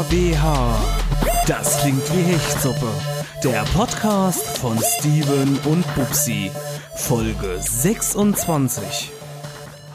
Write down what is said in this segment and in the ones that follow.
DKWH. Das klingt wie Hechtsuppe. Der Podcast von Steven und Bubsi. Folge 26.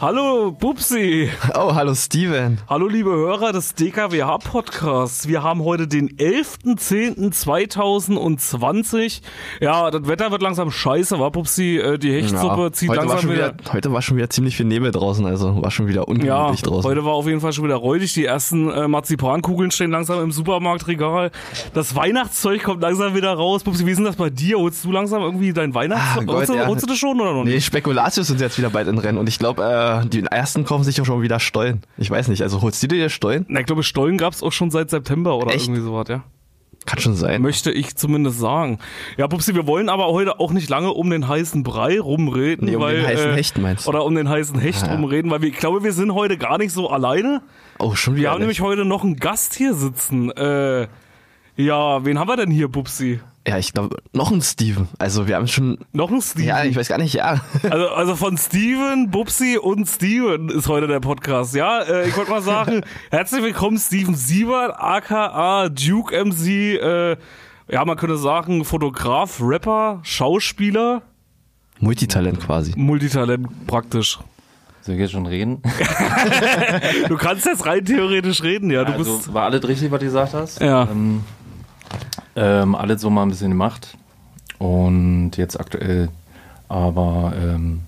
Hallo Bubsi. Oh, hallo Steven. Hallo liebe Hörer des DKWH Podcasts. Wir haben heute den 11.10.2020. Ja, das Wetter wird langsam scheiße, war Bubsi? Äh, Die Hechtsuppe Ja, zieht langsam wieder... wieder, heute war schon wieder ziemlich viel Nebel draußen, also war schon wieder Ja, ungemütlich draußen. heute war auf jeden Fall schon wieder räudig. Die ersten äh, Marzipankugeln stehen langsam im Supermarktregal. Das Weihnachtszeug kommt langsam wieder raus. Pupsi, wie ist denn das bei dir? Holst du langsam irgendwie dein Weihnachtszeug? Ah, holst, du, ja. holst du das schon oder noch Nee, nicht? Spekulatius sind jetzt wieder bald in Rennen und ich glaube, äh, die ersten kaufen sich auch schon wieder Stollen. Ich weiß nicht, also holst du dir Stollen? Na, ich glaube, Stollen gab's auch schon seit September oder Echt? irgendwie sowas, ja. Kann schon sein. Möchte ich zumindest sagen. Ja, Pupsi, wir wollen aber heute auch nicht lange um den heißen Brei rumreden. Nee, um weil, den heißen äh, Hecht meinst du? Oder um den heißen Hecht Ah, ja. rumreden, weil wir, ich glaube, wir sind heute gar nicht so alleine. Oh, schon Wir wieder. haben nämlich nicht. heute noch einen Gast hier sitzen. Äh, ja, wen haben wir denn hier, Pupsi? Ja, ich glaube, noch ein Steven. Also wir haben schon. Noch ein Steven. Ja, ich weiß gar nicht, ja. Also, also von Steven, Bubsi und Steven ist heute der Podcast. Ja, äh, ich wollte mal sagen, herzlich willkommen Steven Siebert, aka Duke MC, äh, ja, man könnte sagen, Fotograf, Rapper, Schauspieler, Multitalent quasi. Multitalent praktisch. Soll ich jetzt schon reden? Du kannst jetzt rein theoretisch reden, ja. Du also bist. war alles richtig, was du gesagt hast. Ja. Ähm, ähm, alles so mal ein bisschen gemacht. Und jetzt aktuell aber ähm,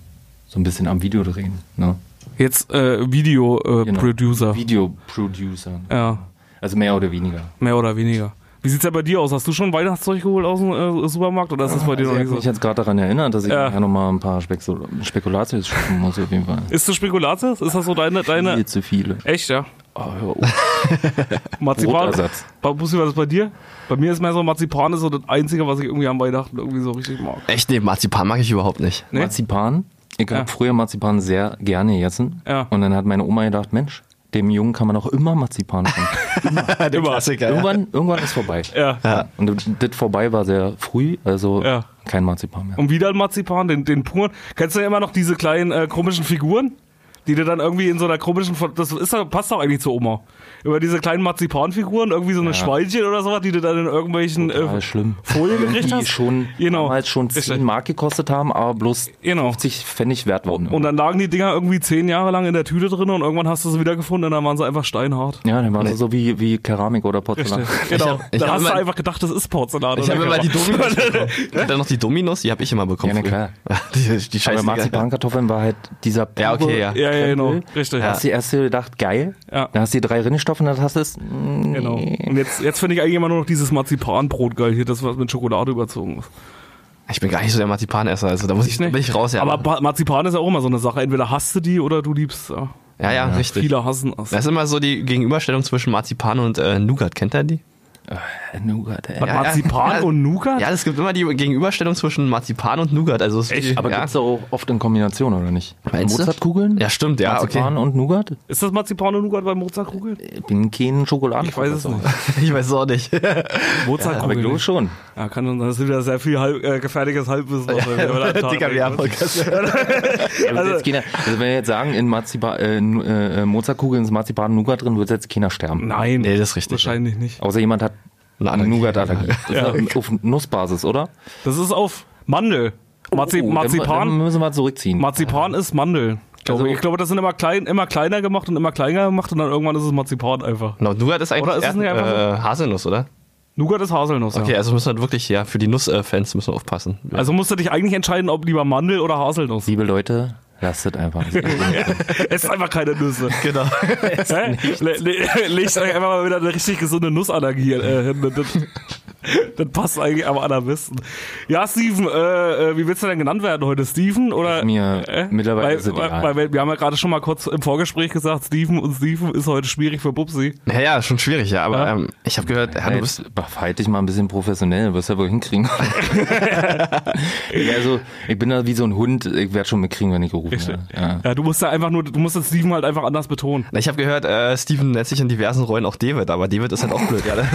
so ein bisschen am Video drehen. Ne? Jetzt äh, Video-Producer. Äh, Genau. Producer. Videoproducer. ja, Also mehr oder weniger. mehr oder weniger. Wie sieht's ja bei dir aus? Hast du schon Weihnachtszeug geholt aus dem äh, Supermarkt oder ist das bei dir Also noch ich nicht habe mich so? jetzt gerade daran erinnert, dass ich Ja. nachher noch mal ein paar Spekul Spekulatius schaffen muss auf jeden Fall. Ist das Spekulatius? Ist das so deine, deine? Viel zu viele. Echt, ja? Oh, hör auf. Marzipan. Bussi, was ist bei dir? Bei mir ist mehr so Marzipan ist so das Einzige, was ich irgendwie am Weihnachten irgendwie so richtig mag. Echt, nee, Marzipan mag ich überhaupt nicht. Nee? Marzipan. Ich habe Ja. früher Marzipan sehr gerne gegessen. Ja. Und dann hat meine Oma gedacht, Mensch, dem Jungen kann man auch immer Marzipan geben. Der Klassiker. irgendwann, irgendwann ist vorbei. Ja. Ja. Und das vorbei war sehr früh, also Ja. kein Marzipan mehr. Und wieder ein Marzipan, den, den puren. Kennst du ja immer noch diese kleinen äh, komischen Figuren? Die du dann irgendwie in so einer komischen, das ist, doch- passt doch eigentlich zu Oma. Über diese kleinen Marzipanfiguren, irgendwie so eine Ja. Schweinchen oder sowas, die du dann in irgendwelchen äh, schlimm. Folien gekriegt Die hast. schon Genau. damals schon Richtig. 10 Mark gekostet haben, aber bloß Genau. 50 Pfennig wert waren. Und dann lagen die Dinger irgendwie zehn Jahre lang in der Tüte drin und irgendwann hast du sie wiedergefunden und dann waren sie einfach steinhart. ja, dann waren sie so wie, wie Keramik oder Porzellan. Genau. hab- ich da hab hast du einfach gedacht, das ist Porzellan. Ich oder habe immer die. Dominos dann noch die Dominos, die habe ich immer bekommen. Ja, na klar. Die, die Aber. Marzipankartoffeln war halt dieser Ja, okay, ja. Ja, ja, genau. Krempel. Richtig. Da hast du erst gedacht, geil. Ja. Dann hast du die drei Rinnestoffe und dann hast du es. mm, Genau. Und jetzt, jetzt finde ich eigentlich immer nur noch dieses Marzipanbrot geil hier, das was mit Schokolade überzogen ist. Ich bin gar nicht so der Marzipanesser, also da muss ich, nicht? bin ich raus, ja. Aber Pa- Marzipan ist ja auch immer so eine Sache. Entweder hasst du die oder du liebst. Ja. ja, ja, richtig. Viele hassen es. Das ist immer so die Gegenüberstellung zwischen Marzipan und äh, Nougat. Kennt ihr die? Äh, Nougat, ey. Marzipan ja. und Nougat? Ja, es gibt immer die Gegenüberstellung zwischen Marzipan und Nougat. Also es Echt? Aber ja. gibt's auch oft in Kombination, oder nicht? Meinst du? Mozartkugeln? ja, stimmt, ja, Marzipan okay. und Nougat? Ist das Marzipan und Nougat bei Mozartkugeln? Ich bin kein Schokoladen. Ich weiß es nicht. Ich weiß es auch nicht. Aber ich Mozartkugeln. glaube schon. Ja, kann dann, das ist wieder sehr viel halb, äh, gefährliches Halbwissen. Tag Digga, wir haben. Also, Also- keiner, also wenn wir jetzt sagen, in Marzipan, äh, äh, Mozartkugeln ist Marzipan und Nougat drin, wird jetzt keiner sterben. Nein, Nee, das ist richtig. wahrscheinlich nicht. Außer jemand hat Eine. Nougat-Allergie. Das Ja. ist auf Nussbasis, oder? Das ist auf Mandel. Marzi Oh, dann- Dann Marzipan, müssen wir zurückziehen. Marzipan ist Mandel. Also- ich. glaube, das sind immer, klein, immer kleiner gemacht und immer kleiner gemacht und dann irgendwann ist es Marzipan einfach. No, Nougat ist eigentlich Oder ist es nicht einfach äh, Haselnuss, oder? Nougat ist Haselnuss, Okay, ja. also müssen wir wirklich, ja, für die Nussfans müssen wir aufpassen. Also musst du dich eigentlich entscheiden, ob lieber Mandel oder Haselnuss. Liebe Leute, lasst es einfach. Es ist einfach keine Nüsse. Genau. Legt euch einfach mal wieder eine richtig gesunde Nussallergie äh, hin. Das, das passt eigentlich am allerbesten. Ja, Steven, äh, äh, wie willst du denn genannt werden heute? Steven oder? Mir mittlerweile weil, ist es weil, weil, wir haben ja gerade schon mal kurz im Vorgespräch gesagt, Steven und Steven ist heute schwierig für Bubsi. Ja, ja, schon schwierig, ja, aber Ja. Ähm, ich habe gehört, ja, du bist, verhalte dich mal ein bisschen professionell, wirst ja wohl hinkriegen. ja, also, ich bin da wie so ein Hund, ich werde schon mitkriegen, wenn ich gerufen werde. Ja. Ja, du musst da einfach nur, du musst den Steven halt einfach anders betonen. ich habe gehört, äh, Steven nennt sich in diversen Rollen auch David, aber David ist halt auch blöd, ja.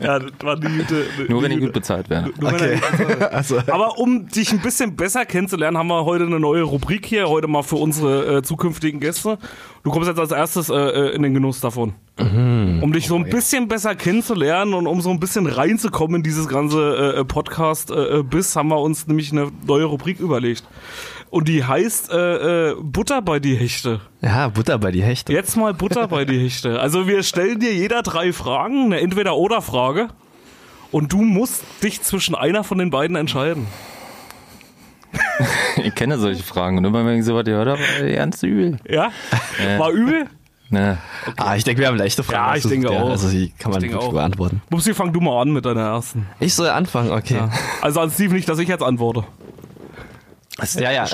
ja, das war die gute. Nur wenn ich die gut bezahlt werde. Er Okay. Also, Aber um dich ein bisschen besser kennenzulernen, haben wir heute eine neue Rubrik hier, heute mal für unsere äh, zukünftigen Gäste. Du kommst jetzt als erstes äh, äh, in den Genuss davon. Um dich so ein bisschen besser kennenzulernen und um so ein bisschen reinzukommen in dieses ganze äh, Podcast-Biss, haben wir uns nämlich eine neue Rubrik überlegt. Und die heißt äh, äh, Butter bei die Hechte. ja, Butter bei die Hechte. Jetzt mal Butter bei die Hechte. Also wir stellen dir jeder drei Fragen, eine Entweder-Oder-Frage. Und du musst dich zwischen einer von den beiden entscheiden. Ich kenne solche Fragen und immer wenn ich sowas gehört habe, ernst übel. Ja? War übel? Ne. Ah, ich denke, wir haben leichte Fragen. Ja, ich denke auch. Also die kann man wirklich auch. beantworten. Mupsi, fang du mal an mit deiner ersten. Ich soll anfangen, okay. Ja, Also an Steve nicht, dass ich jetzt antworte. ja.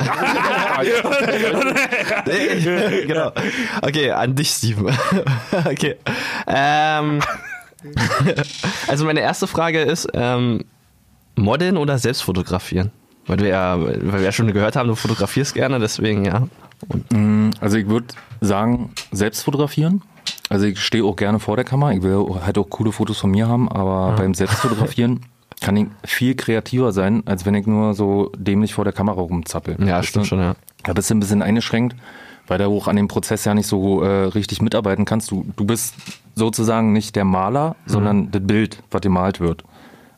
genau. Okay, an dich, Steven. okay. Ähm, also meine erste Frage ist, ähm, Modeln oder selbst fotografieren? Weil du ja, weil wir ja schon gehört haben, du fotografierst gerne, deswegen ja. Und, Also ich würde sagen, selbst fotografieren. Also ich stehe auch gerne vor der Kamera. Ich will halt auch coole Fotos von mir haben, aber beim Selbstfotografieren kann ich viel kreativer sein, als wenn ich nur so dämlich vor der Kamera rumzappel. ja, Weißt stimmt du? schon, ja. Da bist du ein bisschen eingeschränkt, weil du auch an dem Prozess ja nicht so äh, richtig mitarbeiten kannst. Du, du bist sozusagen nicht der Maler, sondern das Bild, was gemalt wird.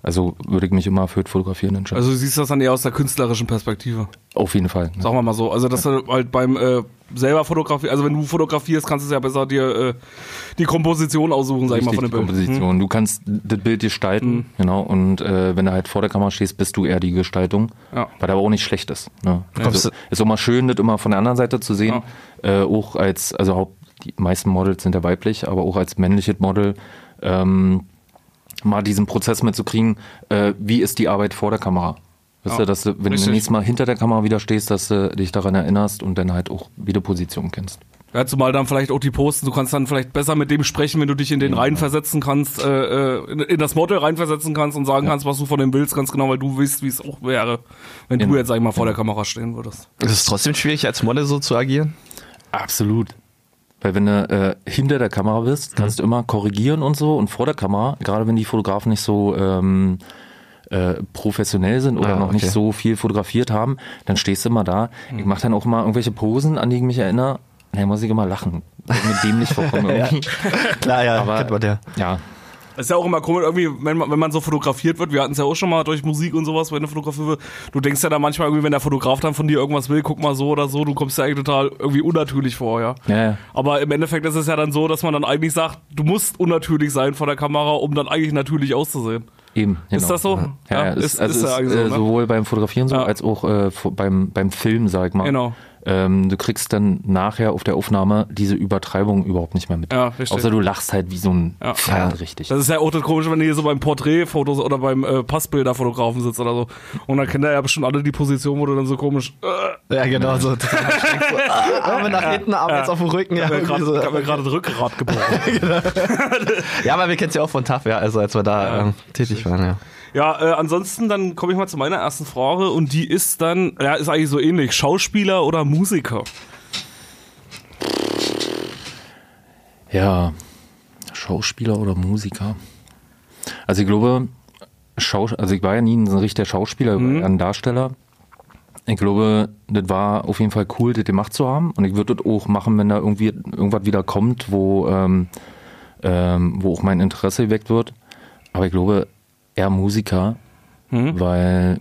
Also würde ich mich immer für das Fotografieren entscheiden. Also du siehst das dann eher aus der künstlerischen Perspektive. Auf jeden Fall. ne? Sagen wir mal so. Also dass du halt beim äh, selber fotografieren, also wenn du fotografierst, kannst du ja besser dir äh, die Komposition aussuchen, sag ich mal, Richtig, von dem Bild. Hm. Komposition. Du kannst das Bild gestalten, genau. Und äh, wenn du halt vor der Kamera stehst, bist du eher die Gestaltung, Ja. weil aber auch nicht schlecht ist. Ne? Kommst Also, ist auch mal schön, das immer von der anderen Seite zu sehen. Äh, auch als, also haupt, die meisten Models sind ja weiblich, aber auch als männliches Model ähm, mal diesen Prozess mitzukriegen, äh, wie ist die Arbeit vor der Kamera. Ja, du, dass du, wenn richtig. du nächstes Mal hinter der Kamera wieder stehst, dass du dich daran erinnerst und dann halt auch wieder Position kennst. Ja, zumal dann vielleicht auch die Posten, du kannst dann vielleicht besser mit dem sprechen, wenn du dich in den reinversetzen kannst, äh, äh, in, in das Model reinversetzen kannst und sagen kannst, was du von dem willst, ganz genau, weil du weißt, wie es auch wäre, wenn du Genau. jetzt, sag ich mal, vor der Kamera stehen würdest. Ist es trotzdem schwierig, als Model so zu agieren? Absolut. Weil wenn du äh, hinter der Kamera bist, kannst du immer korrigieren und so und vor der Kamera, gerade wenn die Fotografen nicht so ähm, äh, professionell sind oder Ah, noch nicht okay. so viel fotografiert haben, dann stehst du immer da. Ich mache dann auch immer irgendwelche Posen, an die ich mich erinnere. Da muss ich immer lachen. Weil ich mir dämlich vorkomme irgendwie. Klar, ja, Aber kennt man ja. ja, Das ist ja auch immer komisch, irgendwie, wenn man, wenn man so fotografiert wird, wir hatten es ja auch schon mal durch Musik und sowas, wenn du fotografiert wird, du denkst ja da manchmal irgendwie, wenn der Fotograf dann von dir irgendwas will, guck mal so oder so, du kommst ja eigentlich total irgendwie unnatürlich vor, ja. ja, ja. Aber im Endeffekt ist es ja dann so, dass man dann eigentlich sagt, du musst unnatürlich sein vor der Kamera, um dann eigentlich natürlich auszusehen. Eben, genau. Ist das so? Ja, ja, ist, also ist, ja eigentlich äh, so, ne? sowohl beim Fotografieren so Ja. als auch äh, beim, beim Film, sag ich mal. Genau. Ähm, du kriegst dann nachher auf der Aufnahme diese Übertreibung überhaupt nicht mehr mit. Ja, richtig. Außer du lachst halt wie so ein Ja. Pferd, richtig. Das ist ja auch das Komische, wenn du hier so beim Porträtfotos oder beim äh, Passbilderfotografen sitzt oder so. Und dann kennen ja bestimmt alle die Position, wo du dann so komisch, äh, Ja, genau, so Arme nach hinten, Arme jetzt auf dem Rücken. Ja, ich hab mir gerade das Rückgrat gebrochen. ja aber wir kennen es ja auch von TAF, ja, also als wir da ähm, tätig waren, ja. Ja, äh, ansonsten dann komme ich mal zu meiner ersten Frage und die ist dann, ja, ist eigentlich so ähnlich, Schauspieler oder Musiker? Ja, Schauspieler oder Musiker. Also ich glaube, Schaus also ich war ja nie ein richtiger Schauspieler, eher ein Darsteller. Ich glaube, das war auf jeden Fall cool, das gemacht zu haben. Und ich würde das auch machen, wenn da irgendwie irgendwas wieder kommt, wo, ähm, ähm, wo auch mein Interesse geweckt wird. Aber ich glaube, eher Musiker, Mhm. weil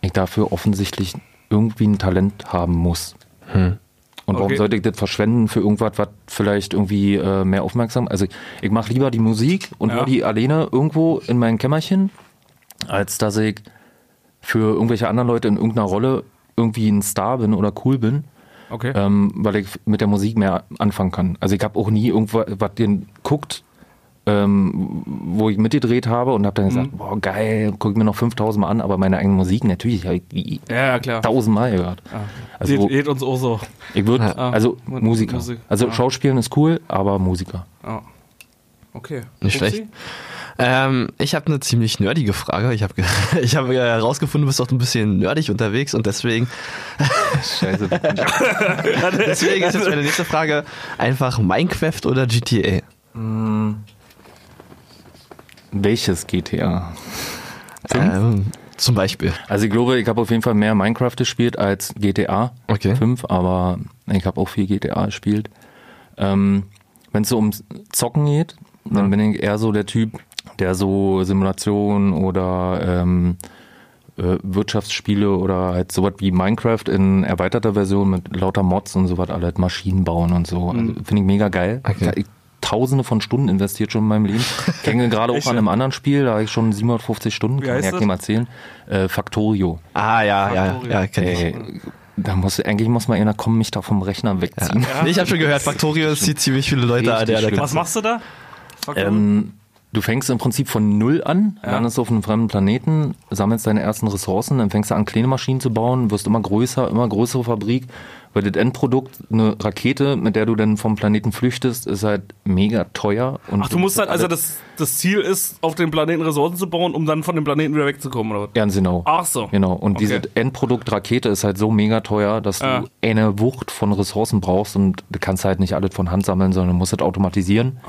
ich dafür offensichtlich irgendwie ein Talent haben muss. Und warum Okay. sollte ich das verschwenden für irgendwas, was vielleicht irgendwie äh, mehr aufmerksam? Also ich, ich mache lieber die Musik und Ja. höre die alleine irgendwo in meinem Kämmerchen, als dass ich für irgendwelche anderen Leute in irgendeiner Rolle irgendwie ein Star bin oder cool bin, Okay. ähm, weil ich mit der Musik mehr anfangen kann. Also ich habe auch nie irgendwas, was den guckt, ähm, wo ich mitgedreht habe und habe dann Mhm. gesagt, boah geil, guck ich mir noch 5000 Mal an, aber meine eigene Musik natürlich habe ich wie ja, klar. tausendmal gehört. Also, Also geht, geht uns auch so. ich würde, Ah, also mit Musiker. Musik, Also ja. Schauspielen ist cool, aber Musiker. Ja. Okay. Nicht Upsi? schlecht. Ähm, ich habe eine ziemlich nerdige Frage. Ich habe ich hab, äh, herausgefunden, du bist doch ein bisschen nerdig unterwegs und deswegen, Scheiße. deswegen ist jetzt meine nächste Frage einfach Minecraft oder GTA? Welches GTA? Ähm, zum Beispiel. Also ich glaube, ich habe auf jeden Fall mehr Minecraft gespielt als GTA Okay. 5, aber ich habe auch viel GTA gespielt. Ähm, Wenn es so ums Zocken geht, dann bin ich eher so der Typ, der so Simulation oder ähm, äh, Wirtschaftsspiele oder halt sowas wie Minecraft in erweiterter Version mit lauter Mods und sowas, alle halt Maschinen bauen und so. Also, Finde ich mega geil. Okay. Ich, Tausende von Stunden investiert schon in meinem Leben. Ich hänge gerade auch an einem anderen Spiel, da habe ich schon 750 Stunden, kann ich ja mal erzählen. Äh, Factorio. Ah, ja, ja, Factorio. ja, kenn ich. Ey, da muss, eigentlich muss mal einer kommen, mich da vom Rechner wegziehen. Nee, ich habe schon gehört, Factorio zieht ziemlich viele Leute an. Der. Was machst du da? Ähm, du fängst im Prinzip von Null an, Ja. landest auf einem fremden Planeten, sammelst deine ersten Ressourcen, dann fängst du an, kleine Maschinen zu bauen, wirst immer größer, immer größere Fabrik. Weil das Endprodukt, eine Rakete, mit der du dann vom Planeten flüchtest, ist halt mega teuer. Und Ach, du musst halt, also das, das Ziel ist, auf dem Planeten Ressourcen zu bauen, um dann von dem Planeten wieder wegzukommen, oder was? Ganz genau. Ach so. Genau. Und Okay. dieses Endprodukt Rakete ist halt so mega teuer, dass Ja. du eine Wucht von Ressourcen brauchst und du kannst halt nicht alles von Hand sammeln, sondern du musst es automatisieren.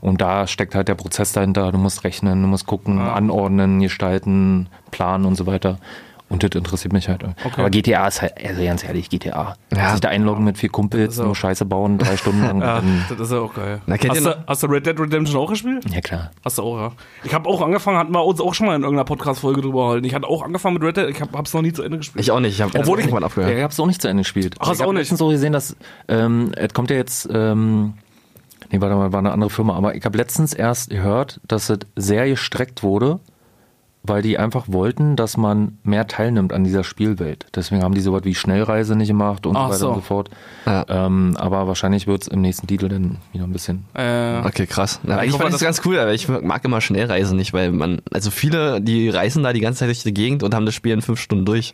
Und da steckt halt der Prozess dahinter. Du musst rechnen, du musst gucken, anordnen, gestalten, planen und so weiter. Und das interessiert mich halt. Aber GTA ist halt, also ganz ehrlich, GTA. Ja. Sich da einloggen mit vier Kumpels, So. nur Scheiße bauen, drei Stunden lang. Ja, das ist ja auch geil. Na, hast, du, hast du Red Dead Redemption auch gespielt? ja, klar. Hast du auch, ja. Ich habe auch angefangen, hatten wir uns auch schon mal in irgendeiner Podcast-Folge drüber gehalten. Ich hatte auch angefangen mit Red Dead, ich habe es noch nie zu Ende gespielt. Ich auch nicht. Ich habe Obwohl ich- irgendwann Ja, aufgehört. ich hab's auch nicht zu Ende gespielt. Ach, hast ich du hab auch nicht? letztens so gesehen, dass ähm, es kommt ja jetzt, ähm, nee, warte mal, war eine andere Firma, aber ich habe letztens erst gehört, dass es sehr gestreckt wurde, weil die einfach wollten, dass man mehr teilnimmt an dieser Spielwelt. Deswegen haben die sowas wie Schnellreise nicht gemacht und Ach so weiter so. und so fort. Ja. Ähm, aber wahrscheinlich wird's im nächsten Titel dann wieder ein bisschen. Äh, Okay, krass. Ja, ich ich fand das dass- ganz cool, aber ich mag immer Schnellreisen nicht, weil man, also viele, die reisen da die ganze Zeit durch die Gegend und haben das Spiel in fünf Stunden durch.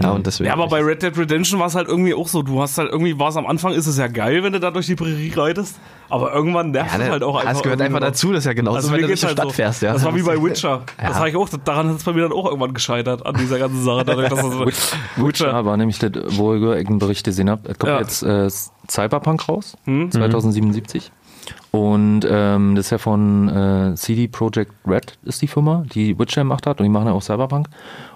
Ja, und deswegen. ja, aber bei Red Dead Redemption war es halt irgendwie auch so. Du hast halt irgendwie, war es am Anfang, ist es ja geil, wenn du da durch die Prärie reitest. Aber irgendwann nervt ja, es ne, halt auch einfach. Das gehört einfach dazu, das ist ja genauso, Also wenn du durch die halt Stadt so. fährst, ja. Das war wie bei Witcher. Ja. Das sag ich auch, daran ist es bei mir dann auch irgendwann gescheitert, an dieser ganzen Sache. Dadurch, dass das Witcher. Aber nämlich das, wo ich einen Bericht gesehen habe, es kommt Ja. jetzt äh, Cyberpunk raus, Hm? 2077. Und ähm, das ist ja von äh, CD Projekt Red ist die Firma, die Witcher gemacht hat und die machen ja auch Cyberpunk.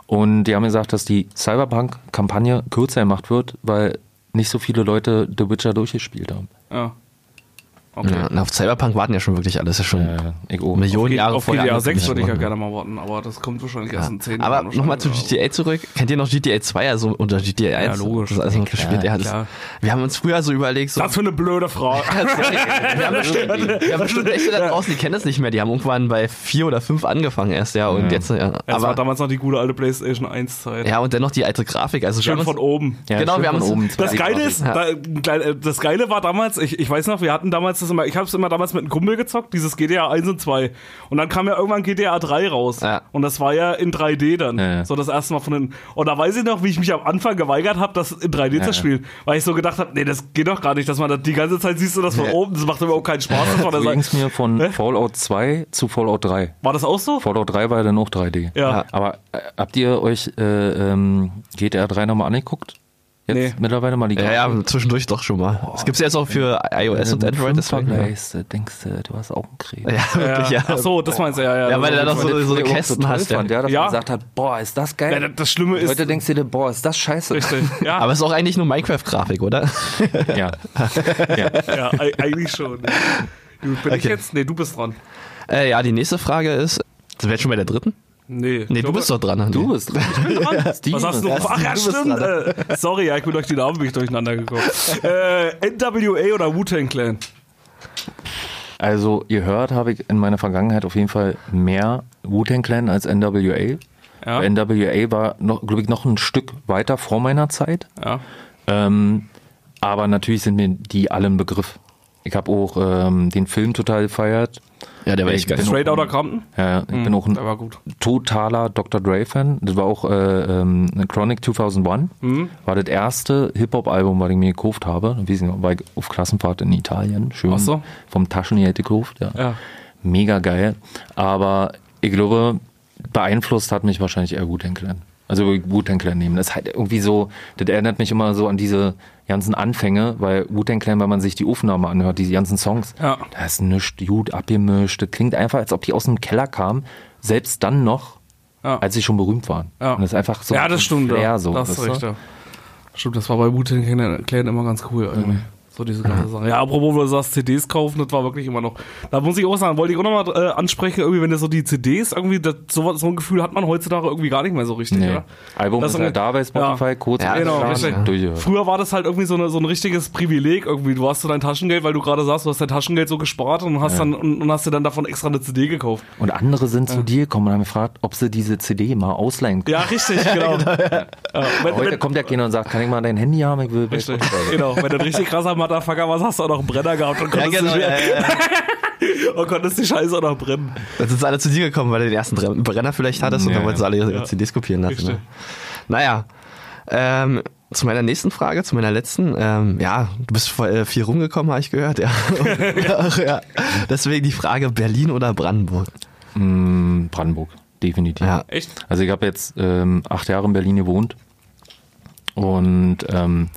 Und die haben gesagt, dass die Cyberpunk-Kampagne kürzer gemacht wird, weil nicht so viele Leute The Witcher durchgespielt haben. Ja. Okay. Ja, na, auf Cyberpunk warten ja schon wirklich alles. Das ist schon Äh. Millionen Auf Jahre vorher. GTA 6 angekündigt würde ich ja gerne mal warten, aber das kommt wahrscheinlich erst in 10 Aber Jahren. nochmal zu. GTA zurück. Kennt ihr noch GTA 2 also, oder GTA 1? logisch. Das ist alles noch Ja, gespielt. Ja, das, wir haben uns früher so überlegt, so, Das für eine blöde Frage. wir haben bestimmt, wir haben bestimmt Echte da draußen, die kennen das nicht mehr. Die haben irgendwann bei vier oder fünf angefangen erst, ja. Und jetzt, ja. Das war Aber, damals noch die gute alte PlayStation 1 Zeit. ja, und dennoch die alte Grafik. Also, Schön von oben. Ja, genau, wir haben von uns- Das Geile ist, äh, das Geile war damals, ich, ich weiß noch, wir hatten damals das immer, ich habe es immer damals mit einem Kumpel gezockt, dieses GTA 1 und 2. Und dann kam ja irgendwann GTA 3 raus. Ja. Und das war ja in 3D dann. Ja, ja. So das erste Mal von den. Und da weiß ich noch, wie ich mich am Anfang geweigert habe, das in 3D Ja, zu spielen. Weil ich so gedacht habe, nee, das geht doch gar nicht, dass man das die ganze Zeit siehst du das von oben, das macht überhaupt keinen Spaß. Das war, So das ging es mir von Hä? Fallout 2 zu Fallout 3. war das auch so? Fallout 3 war ja dann auch 3D. Ja. Aber äh, habt ihr euch äh, ähm, GTA 3 nochmal angeguckt? Jetzt Nee. mittlerweile mal die ja, ja, zwischendurch doch schon mal. Es gibt jetzt auch für iOS und Android. deswegen, ja. Vergleichst, denkst du, du hast auch einen Krebs. Ja, wirklich, ja. Ach so, das meinst du, ja, ja. Ja, weil das er war doch gut. so, so auch Kästen toll hast. Ja. fand, ja, dass Ja. man gesagt hat, boah, ist das geil. Ja, das Schlimme ist. Heute denkst du dir, boah, ist das scheiße. Richtig. Ja, Aber es ist auch eigentlich nur Minecraft-Grafik, oder? Ja. ja. ja, eigentlich schon. Bin ich Okay. jetzt? Nee, du bist dran. Äh, ja, die nächste Frage ist, sind wir jetzt schon bei der dritten? Nee. Nee, Ich du bist doch dran. Du bist dran. Was hast du? Ja, Ach ja, stimmt. Äh, sorry, ja, ich bin durch die Namen bin ich durcheinander gekommen. äh, NWA oder Wu-Tang Clan? Also, ihr hört, habe ich in meiner Vergangenheit auf jeden Fall mehr Wu-Tang Clan als NWA. Ja. NWA war, noch, glaube ich, noch ein Stück weiter vor meiner Zeit. Ja. Ähm, aber natürlich sind mir die alle ein Begriff. Ich habe auch ähm, den Film total gefeiert. Ja, der war echt geil. Straight Outta Compton? Ja, ich bin auch ein gut. totaler Dr. Dre-Fan. Das war auch äh, ähm, Chronic 2001. Mhm. War das erste Hip-Hop-Album, was ich mir gekauft habe. Ich weiß nicht, war ich auf Klassenfahrt in Italien. Schön Ach so. vom Taschengeld gekauft. Ja. Ja. Mega geil. Aber ich glaube, beeinflusst hat mich wahrscheinlich eher Wu-Tang Clan. Also Wu-Tang Clan nehmen. Das ist halt irgendwie so, das erinnert mich immer so an diese ganzen Anfänge, weil Wu-Tang Clan, wenn man sich die Aufnahme anhört, diese ganzen Songs, Ja. da ist nichts gut abgemischt. Das klingt einfach, als ob die aus dem Keller kamen, selbst dann noch, Ja. als sie schon berühmt waren. Ja. Und das ist einfach so ja, das ein stimmt. Flair, so, das ist ja. Stimmt, das war bei Wu-Tang Clan immer ganz cool irgendwie. So diese ganze Sache. Ja, apropos, wo du sagst, CDs kaufen, das war wirklich immer noch. Da muss ich auch sagen, wollte ich auch nochmal äh, ansprechen, irgendwie, wenn du so die CDs irgendwie, das, so, so ein Gefühl hat man heutzutage irgendwie gar nicht mehr so richtig, Nee. oder? Album Das ist ist halt da bei Spotify, Ja. kurz Ja, Genau, durchgehört. Früher war das halt irgendwie so, eine, so ein richtiges Privileg irgendwie. Du hast so dein Taschengeld, weil du gerade sagst, du hast dein Taschengeld so gespart und hast dann und, und hast dir dann davon extra eine CD gekauft. Und andere sind zu dir gekommen und haben gefragt, ob sie diese CD mal ausleihen können. Ja, richtig, genau. Ja, wenn, Heute wenn, kommt ja keiner und sagt, kann ich mal dein Handy haben? Ich will richtig, genau. Wenn du richtig krasser Motherfucker warst, hast du auch noch einen Brenner gehabt und Ja, konntest, genau. die, Ja, ja, ja. und konntest die Scheiße auch noch brennen. Dann sind sie alle zu dir gekommen, weil du den ersten Bre- Brenner vielleicht hattest und Ja, dann wollten sie alle ihre ja. CDs kopieren lassen. Ne? Naja, ähm, zu meiner nächsten Frage, zu meiner letzten. Ähm, ja, du bist äh, viel rumgekommen, habe ich gehört. Ja. Ach, ja. Deswegen die Frage Berlin oder Brandenburg. Mm, Brandenburg, definitiv. Ja. Echt? Also ich habe jetzt ähm, acht Jahre in Berlin gewohnt und ähm,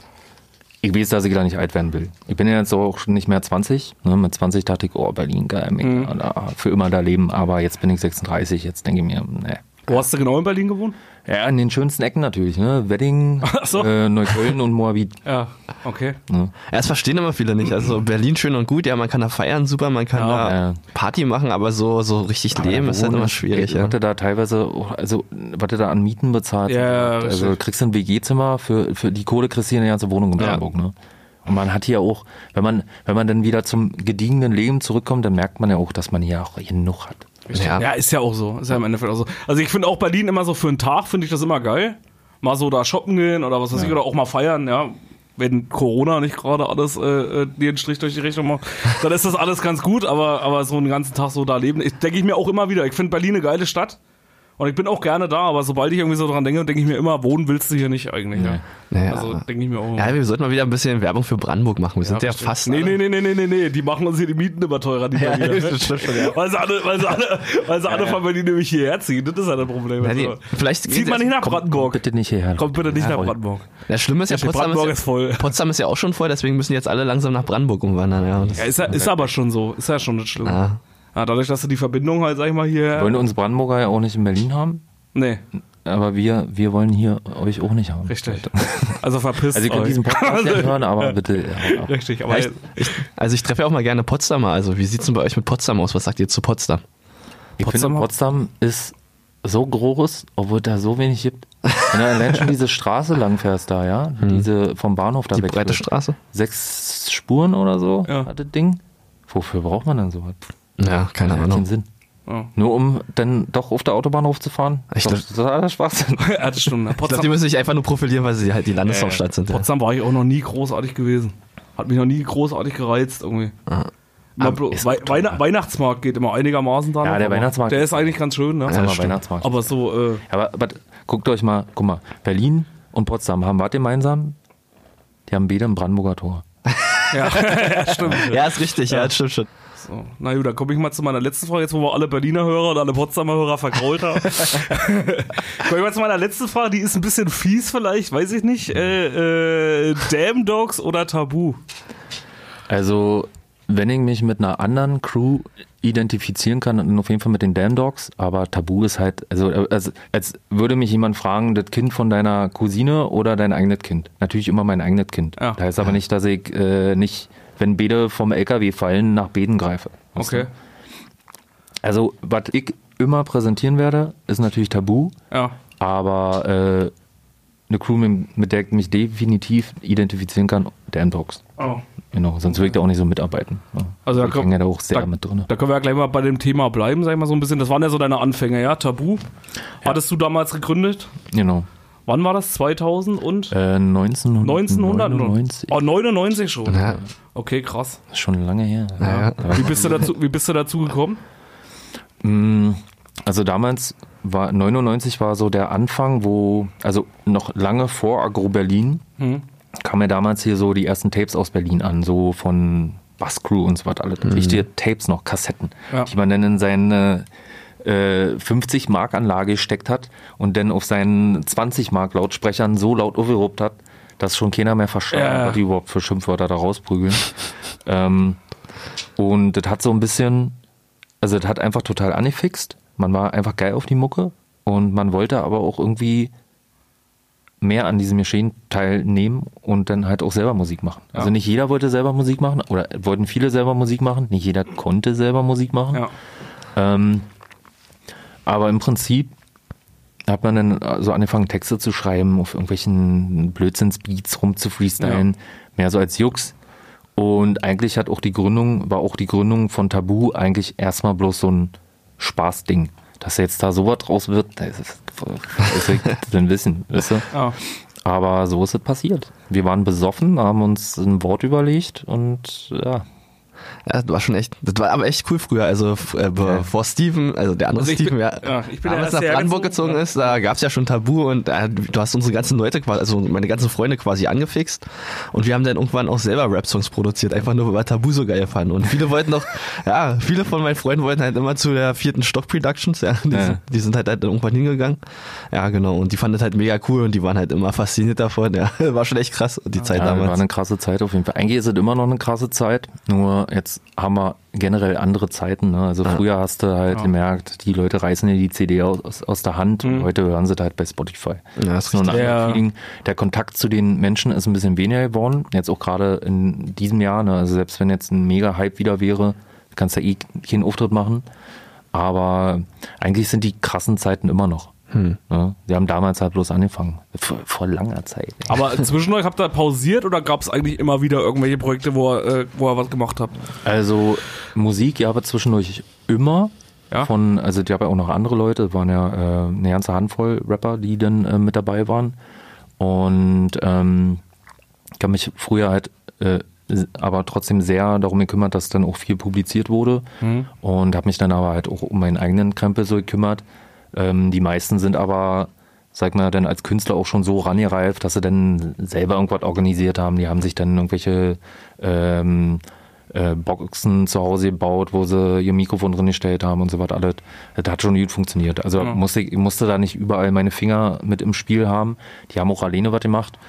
ich weiß, dass ich da nicht alt werden will. Ich bin ja jetzt auch schon nicht mehr 20. Ne? Mit 20 dachte ich, oh, Berlin, geil, Mhm. für immer da leben. Aber jetzt bin ich 36, jetzt denke ich mir, ne. Wo hast du genau in Berlin gewohnt? Ja, in den schönsten Ecken natürlich, ne? Wedding, so. äh, Neukölln und Moabit. Ja, okay. Ja, das verstehen immer viele nicht. Also Berlin schön und gut, ja, man kann da feiern, super, man kann Ja. da Ja. Party machen, aber so, so richtig leben ist halt immer schwierig. Ja. Du da teilweise, auch- also was du da an Mieten bezahlst. Ja, also richtig. du kriegst ein WG-Zimmer, für, für die Kohle kriegst du hier eine ganze Wohnung in Ja. Brandenburg, ne? Und man hat hier auch, wenn man, wenn man dann wieder zum gediegenen Leben zurückkommt, dann merkt man ja auch, dass man hier auch genug hat. Ja. Ja, ist ja auch so. Ist ja im Endeffekt auch so. Also ich finde auch Berlin immer so für einen Tag finde ich das immer geil. Mal so da shoppen gehen oder was weiß ich, oder auch mal feiern, ja. Wenn Corona nicht gerade alles äh, äh, einen Strich durch die Rechnung macht, dann ist das alles ganz gut, aber, aber so einen ganzen Tag so da leben, ich denke ich mir auch immer wieder. Ich finde Berlin eine geile Stadt. Und ich bin auch gerne da, aber sobald ich irgendwie so dran denke, denke ich mir immer, wohnen willst du hier nicht eigentlich. Ja. Naja. Also denke ich mir auch. ja, wir sollten mal wieder ein bisschen Werbung für Brandenburg machen. Wir sind ja, richtig. fast. Nee, nee, nee, nee, nee, nee, nee. Die machen uns hier die Mieten immer teurer, die Ja, Berliner. das stimmt schon, ja. Weil sie alle, weil sie alle, weil sie alle von Berlin nämlich hierher ziehen. Das ist ja das Problem. Ja, die, Also, vielleicht Zieht man nicht nach Brandenburg. bitte nicht hierher. Kommt bitte nicht Ja, nach. Brandenburg. Das Schlimme ist ja, Ja, Potsdam, Brandenburg ist voll. ja, Potsdam ist ja auch schon voll, deswegen müssen jetzt alle langsam nach Brandenburg umwandern. Ja, das, Ja, ist, ja, ist aber schon so. Ist ja schon nicht schlimm. Ah. Ja, dadurch, dass du die Verbindung halt, sag ich mal, hier. Wollen uns Brandenburger ja auch nicht in Berlin haben, Nee, aber wir, wir wollen hier euch auch nicht haben. richtig. Also verpisst Also ihr könnt euch. diesen Podcast ja hören, aber bitte. Ja, Richtig, aber Vielleicht, ich, also ich treffe ja auch mal gerne Potsdamer. Also wie sieht's denn bei euch mit Potsdam aus? Was sagt ihr zu Potsdam? Ich Potsdam- finde, Potsdam ist so groß, obwohl da so wenig gibt. Wenn du allein schon diese Straße lang fährst da, ja, diese vom Bahnhof da Die weg. breite. Straße? Sechs Spuren oder so Ja. hat das Ding. Wofür braucht man denn sowas? Ja, keine keinen Ahnung. Sinn. Ja. Nur um dann doch auf der Autobahn hochzufahren? Ich Doch, glaub- das ist totaler Schwachsinn. ja, das stimmt. Ich glaube, die müssen sich einfach nur profilieren, weil sie halt die Landeshauptstadt sind. Ja. Potsdam war ich auch noch nie großartig gewesen. Hat mich noch nie großartig gereizt irgendwie. Blo- ist Wei Weihn ja. Weihnachtsmarkt geht immer einigermaßen da. Ja, noch, der Weihnachtsmarkt- Der ist eigentlich ganz schön, ne? Ja. Weihnachtsmarkt. Aber so, äh, Aber, aber guckt euch mal, guck mal, Berlin und Potsdam haben was gemeinsam? Die haben beide ein Brandenburger Tor. ja, ja, stimmt. Ja, ist richtig, ja, das stimmt schon. So. Na gut, dann komme ich mal zu meiner letzten Frage, jetzt wo wir alle Berliner Hörer und alle Potsdamer Hörer vergrault haben. komme ich mal zu meiner letzten Frage, die ist ein bisschen fies vielleicht, weiß ich nicht. Äh, äh, Damn Dogs oder Tabu? Also, wenn ich mich mit einer anderen Crew identifizieren kann, dann auf jeden Fall mit den Damn Dogs, aber Tabu ist halt, also als, als würde mich jemand fragen, das Kind von deiner Cousine oder dein eigenes Kind. Natürlich immer mein eigenes Kind. Ja. Das heißt aber nicht, dass ich äh, nicht, wenn beide vom LKW fallen, nach Beden greife. Okay. Also, was ich immer präsentieren werde, ist natürlich Tabu, Ja. aber äh, eine Crew, mit, der ich mich definitiv identifizieren kann, Damn Dogs. Oh. Genau, sonst würde ich da auch nicht so mitarbeiten. Ja. Also da ich hänge ja da auch sehr da, mit drin. Da können wir ja gleich mal bei dem Thema bleiben, sag ich mal so ein bisschen. Das waren ja so deine Anfänge, ja? Tabu. Hattest du damals gegründet? Genau. Wann war das? 2000 und? Äh, 1999. 1900? Oh, 99 schon. Ja. Okay, krass. Das ist schon lange her. Ja. Wie bist du dazu, wie bist du dazu gekommen? Mm, Also damals war 99 war so der Anfang, wo, also noch lange vor Agro Berlin, Hm. kamen ja damals hier so die ersten Tapes aus Berlin an, so von Bass Crew und so was alles. Richtige Tapes noch, Kassetten, Ja. die man dann in seine äh, 50 Mark Anlage gesteckt hat und dann auf seinen 20 Mark Lautsprechern so laut aufgerobt hat, dass schon keiner mehr verstand, Ja. was die überhaupt für Schimpfwörter da rausprügeln. ähm, und das hat so ein bisschen, also das hat einfach total angefixt. Man war einfach geil auf die Mucke und man wollte aber auch irgendwie mehr an diesem Geschehen teilnehmen und dann halt auch selber Musik machen. Also Ja. nicht jeder wollte selber Musik machen oder wollten viele selber Musik machen, nicht jeder konnte selber Musik machen. Ja. Ähm, aber im Prinzip hat man dann so angefangen, Texte zu schreiben, auf irgendwelchen Blödsinnsbeats rumzufreestylen, mehr so als Jux. Und eigentlich hat auch die Gründung, war auch die Gründung von Tabu eigentlich erstmal bloß so ein Spaßding. Dass jetzt da sowas draus wird, das ist, das ist dann wissen, weißt du? Ja. Aber so ist es passiert. Wir waren besoffen, haben uns ein Wort überlegt und ja, Ja, das war schon echt, das war aber echt cool früher. Also äh, bevor Steven, also der andere Also Steven, bin- ja, ja, ich bin der damals nach Brandenburg gezogen ja. ist, da gab's ja schon Tabu und äh, du hast unsere ganzen Leute quasi, also meine ganzen Freunde quasi angefixt und wir haben dann irgendwann auch selber Rap-Songs produziert, einfach nur, weil Tabu so geil fanden. Und viele wollten noch, ja, viele von meinen Freunden wollten halt immer zu der vierten Stock Productions, ja, die, Ja. Sind, die sind halt, halt irgendwann hingegangen. Ja, genau, und die fanden das halt mega cool und die waren halt immer fasziniert davon, ja, war schon echt krass, die Zeit Ja, war damals. eine krasse Zeit auf jeden Fall. Eigentlich ist es immer noch eine krasse Zeit, nur jetzt haben wir generell andere Zeiten. Ne? Also früher hast du halt Ja. gemerkt, die Leute reißen dir die CD aus, aus, der Hand und heute hören sie es halt bei Spotify. Ja, ist So ein Ja. Feeling. Der Kontakt zu den Menschen ist ein bisschen weniger geworden. Jetzt auch gerade in diesem Jahr. Ne? Also selbst wenn jetzt ein Mega-Hype wieder wäre, kannst du ja eh keinen Auftritt machen. Aber eigentlich sind die krassen Zeiten immer noch. Hm. Ne? Wir haben damals halt bloß angefangen. Vor, vor langer Zeit. Aber zwischendurch habt ihr pausiert oder gab es eigentlich immer wieder irgendwelche Projekte, wo ihr, äh, wo ihr was gemacht habt? Also Musik, ja, aber zwischendurch immer. Ja. Von, also die haben ja auch noch andere Leute, waren ja äh, eine ganze Handvoll Rapper, die dann äh, mit dabei waren. Und ähm, ich habe mich früher halt äh, aber trotzdem sehr darum gekümmert, dass dann auch viel publiziert wurde. Und habe mich dann aber halt auch um meinen eigenen Krempel so gekümmert. Ähm, die meisten sind aber, sag mal, dann als Künstler auch schon so rangereift, dass sie dann selber irgendwas organisiert haben. Die haben sich dann irgendwelche ähm, äh, Boxen zu Hause gebaut, wo sie ihr Mikrofon drin gestellt haben und so was alles. Das hat schon gut funktioniert. Also musste, ich musste da nicht überall meine Finger mit im Spiel haben. Die haben auch alleine was gemacht.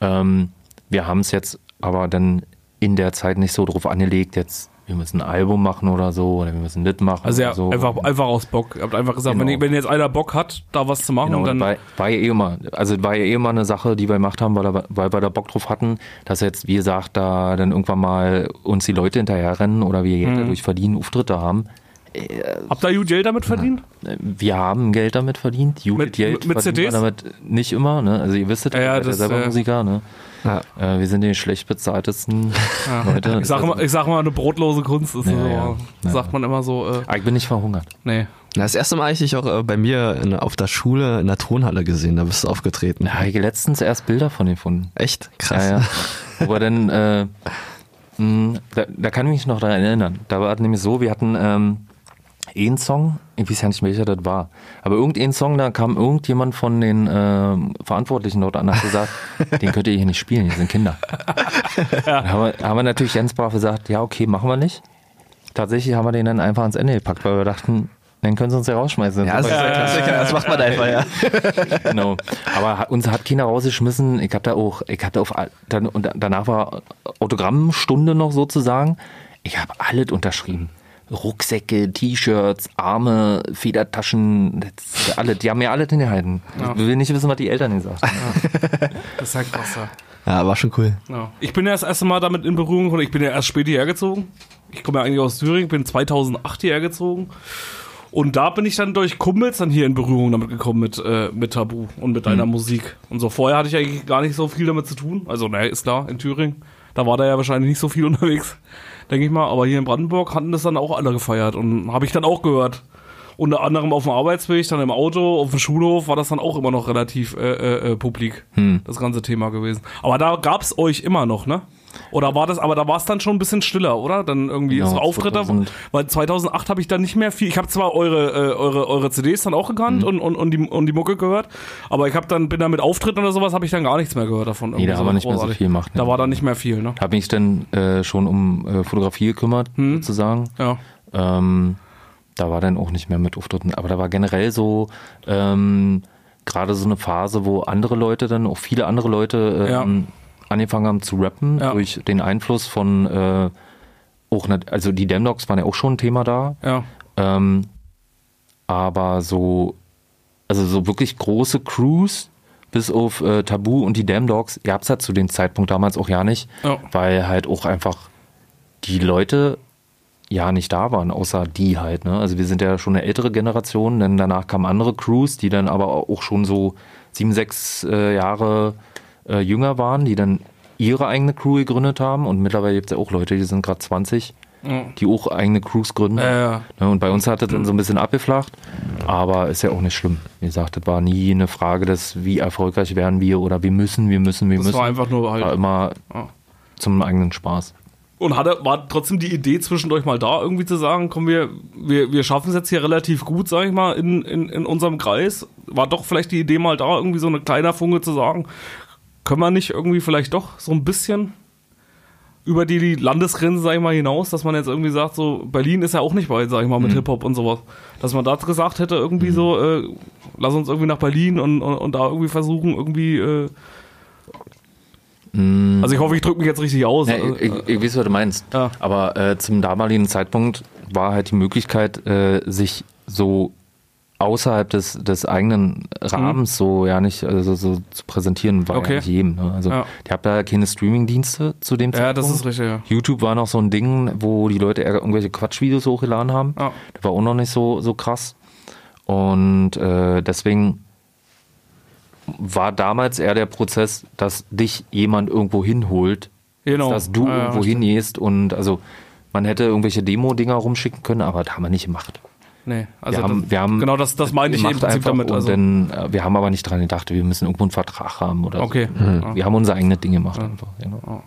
Ähm, wir haben es jetzt aber dann in der Zeit nicht so drauf angelegt, jetzt wir müssen ein Album machen oder so, oder wir müssen das machen. Also ja, so. einfach, einfach aus Bock. Ihr habt einfach gesagt, Genau. wenn, wenn jetzt einer Bock hat, da was zu machen, Genau, dann. war, war ja eh immer, also war ja eh immer eine Sache, die wir gemacht haben, weil, weil wir da Bock drauf hatten, dass jetzt, wie gesagt, da dann irgendwann mal uns die Leute hinterherrennen oder wir Mhm. Dadurch verdienen, Auftritte haben. Habt ihr gut Geld damit verdient? Wir haben Geld damit verdient, gut Mit- Geld mit CDs? damit nicht immer, ne? Also ihr wisst es, Ja, ja, ja das, selber äh, Musiker, ne? Ja. Äh, wir sind die schlecht bezahltesten Leute. Ich sag, mal, ich sag mal, eine brotlose Kunst ist Ja, so, ja. Ja. sagt man immer so, äh, Ah, ich bin nicht verhungert. nee. Das erste Mal habe ich dich auch äh, bei mir in, auf der Schule in der Tonhalle gesehen, da bist du aufgetreten. Habe ich letztens erst Bilder von gefunden. Echt? Krass. Ja, ja. Wir dann, äh, mh, da, da kann ich mich noch daran erinnern. Da war es nämlich so, wir hatten ähm, einen Song, ich weiß ja nicht, welcher das war, aber irgendein Song, da kam irgendjemand von den ähm, Verantwortlichen dort an und hat gesagt, den könnt ihr hier nicht spielen, hier sind Kinder. Da haben, wir, haben wir natürlich ganz brav gesagt, ja, okay, machen wir nicht. Tatsächlich haben wir den dann einfach ans Ende gepackt, weil wir dachten, dann können sie uns ja rausschmeißen. Ja, das ist der Klassiker, das macht man einfach, ja. Genau. Aber uns hat keiner rausgeschmissen. Ich hatte auch, ich hatte auf, dann, und danach war Autogrammstunde noch sozusagen. Ich habe alles unterschrieben. Rucksäcke, T-Shirts, Arme, Federtaschen, das, alles. Die haben mir alles hingehalten. Ja. Ich will nicht wissen, was die Eltern gesagt haben. Das ist ja krass, ja. Ja, war schon cool. Ja. Ich bin ja das erste Mal damit in Berührung gekommen. Ich bin ja erst spät hierher gezogen. Ich komme ja eigentlich aus Thüringen, bin 2008 hierher gezogen. Und da bin ich dann durch Kumpels dann hier in Berührung damit gekommen mit, äh, mit Tabu und mit deiner Musik. Und so vorher hatte ich eigentlich gar nicht so viel damit zu tun. Also, naja, ist klar, in Thüringen. Da war da ja wahrscheinlich nicht so viel unterwegs, denke ich mal. Aber hier in Brandenburg hatten das dann auch alle gefeiert und habe ich dann auch gehört. Unter anderem auf dem Arbeitsweg, dann im Auto, auf dem Schulhof war das dann auch immer noch relativ äh, äh, äh, publik, das ganze Thema gewesen. Aber da gab's euch immer noch, ne? Oder war das, aber da war es dann schon ein bisschen stiller, oder? Dann irgendwie Genau, so Auftritte, 2000. weil 2008 habe ich dann nicht mehr viel. Ich habe zwar eure, äh, eure, eure CDs dann auch gekannt Mhm. und, und, und, die, und die Mucke gehört, aber ich habe dann bin dann mit Auftritten oder sowas habe ich dann gar nichts mehr gehört davon. Nee, da haben wir nicht mehr so großartig. viel gemacht, ne? Da war dann nicht mehr viel, ne? Habe mich dann äh, schon um äh, Fotografie gekümmert, Hm. sozusagen. Ja. Ähm, da war dann auch nicht mehr mit Auftritten. Aber da war generell so ähm, gerade so eine Phase, wo andere Leute dann, auch viele andere Leute ähm, angefangen haben zu rappen Ja. durch den Einfluss von äh, auch, nat- also die Damn Dogs waren ja auch schon ein Thema da. Ja. Ähm, aber so, also so wirklich große Crews, bis auf äh, Tabu und die Damn Dogs, gab es halt zu dem Zeitpunkt damals auch ja nicht, Ja. weil halt auch einfach die Leute ja nicht da waren, außer die halt. Ne? Also wir sind ja schon eine ältere Generation, denn danach kamen andere Crews, die dann aber auch schon so sieben, sechs äh, Jahre äh, jünger waren, die dann ihre eigene Crew gegründet haben und mittlerweile gibt es ja auch Leute, die sind gerade 20, Ja. die auch eigene Crews gründen. Ja, ja. Ne, Und bei uns hat das dann so ein bisschen abgeflacht, aber ist ja auch nicht schlimm. Wie gesagt, das war nie eine Frage des, wie erfolgreich werden wir oder wir müssen, wir müssen, wir Das müssen. war einfach nur halt. War immer Ja. zum eigenen Spaß. Und hatte, war trotzdem die Idee zwischendurch mal da, irgendwie zu sagen, komm, wir, wir, wir schaffen es jetzt hier relativ gut, sag ich mal, in, in, in unserem Kreis. War doch vielleicht die Idee mal da, irgendwie so eine kleine Funke zu sagen, können wir nicht irgendwie vielleicht doch so ein bisschen über die, Landesgrenzen, sag ich mal, hinaus, dass man jetzt irgendwie sagt, so, Berlin ist ja auch nicht weit, sag ich mal, mit Hip-Hop und sowas. Dass man da gesagt hätte, irgendwie so, äh, lass uns irgendwie nach Berlin und, und, und da irgendwie versuchen, irgendwie, äh, also ich hoffe, ich drücke mich jetzt richtig aus. Ja, ich, ich, ich weiß, was du meinst. Ja. Aber äh, zum damaligen Zeitpunkt war halt die Möglichkeit, äh, sich so außerhalb des, des eigenen Rahmens so ja nicht also so zu präsentieren, war Mhm. Okay. ja nicht jedem. Ne? Also Ja. ich habe da keine Streaming-Dienste zu dem ja, Zeitpunkt. das ist richtig, ja. YouTube war noch so ein Ding, wo die Leute irgendwelche Quatschvideos hochgeladen haben. Ja. Das war auch noch nicht so, so krass. Und äh, deswegen war damals eher der Prozess, dass dich jemand irgendwo hinholt, Genau. dass du Ja, ja, irgendwo hingehst und also man hätte irgendwelche Demo-Dinger rumschicken können, aber das haben wir nicht gemacht. Nee, also wir, haben, das, wir haben genau das, das meine ich im Prinzip einfach damit. Und Also, dann, äh, wir haben aber nicht dran gedacht, wir müssen irgendwo einen Vertrag haben oder Okay. so. Ja. Wir haben unser eigenes Ding gemacht einfach. Genau.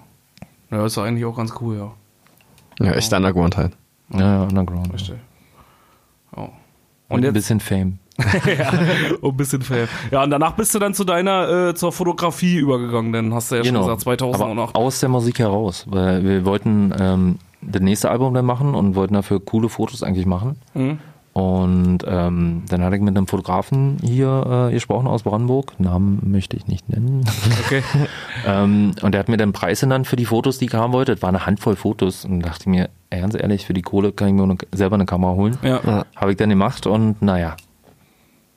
ja, ist eigentlich auch ganz cool, ja. Ja, echt Underground halt. Ja, ja, Underground. Richtig. Ja. Und, Und ein bisschen Fame. oh, ein bisschen fair. Ja, und danach bist du dann zu deiner, äh, zur Fotografie übergegangen, dann hast du ja schon gesagt, 2008. Genau. Aber aus der Musik heraus, weil wir wollten ähm, das nächste Album dann machen und wollten dafür coole Fotos eigentlich machen. Mhm. Und ähm, dann hatte ich mit einem Fotografen hier äh, gesprochen aus Brandenburg, Namen möchte ich nicht nennen. Okay. ähm, und der hat mir dann Preis genannt für die Fotos, die ich haben wollte. Das war eine Handvoll Fotos und dachte mir, ganz ehrlich, für die Kohle kann ich mir selber eine Kamera holen. Ja. Habe ich dann gemacht und naja,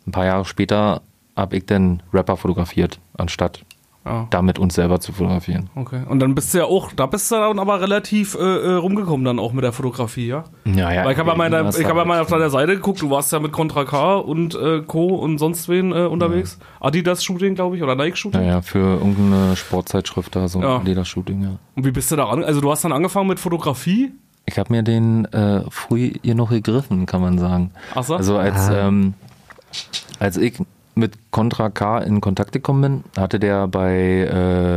ein paar Jahre später habe ich dann Rapper fotografiert, anstatt ja. damit uns selber zu fotografieren. Okay. Und dann bist du ja auch, da bist du dann aber relativ äh, äh, rumgekommen dann auch mit der Fotografie, ja? Ja, ja. Weil ich habe ja das ich hab ja mal auf deiner Seite geguckt, du warst ja mit Contra K und äh, Co. und sonst wen äh, unterwegs. Adidas-Shooting, glaube ich, oder Nike-Shooting. Ja, ja, für irgendeine Sportzeitschrift da, so Ja. ein Adidas-Shooting, ja. Und wie bist du da ran? Also du hast dann angefangen mit Fotografie? Ich habe mir den äh, früh hier noch gegriffen, kann man sagen. Ach so? Also als, ähm, als ich mit Contra K in Kontakt gekommen bin, hatte der bei,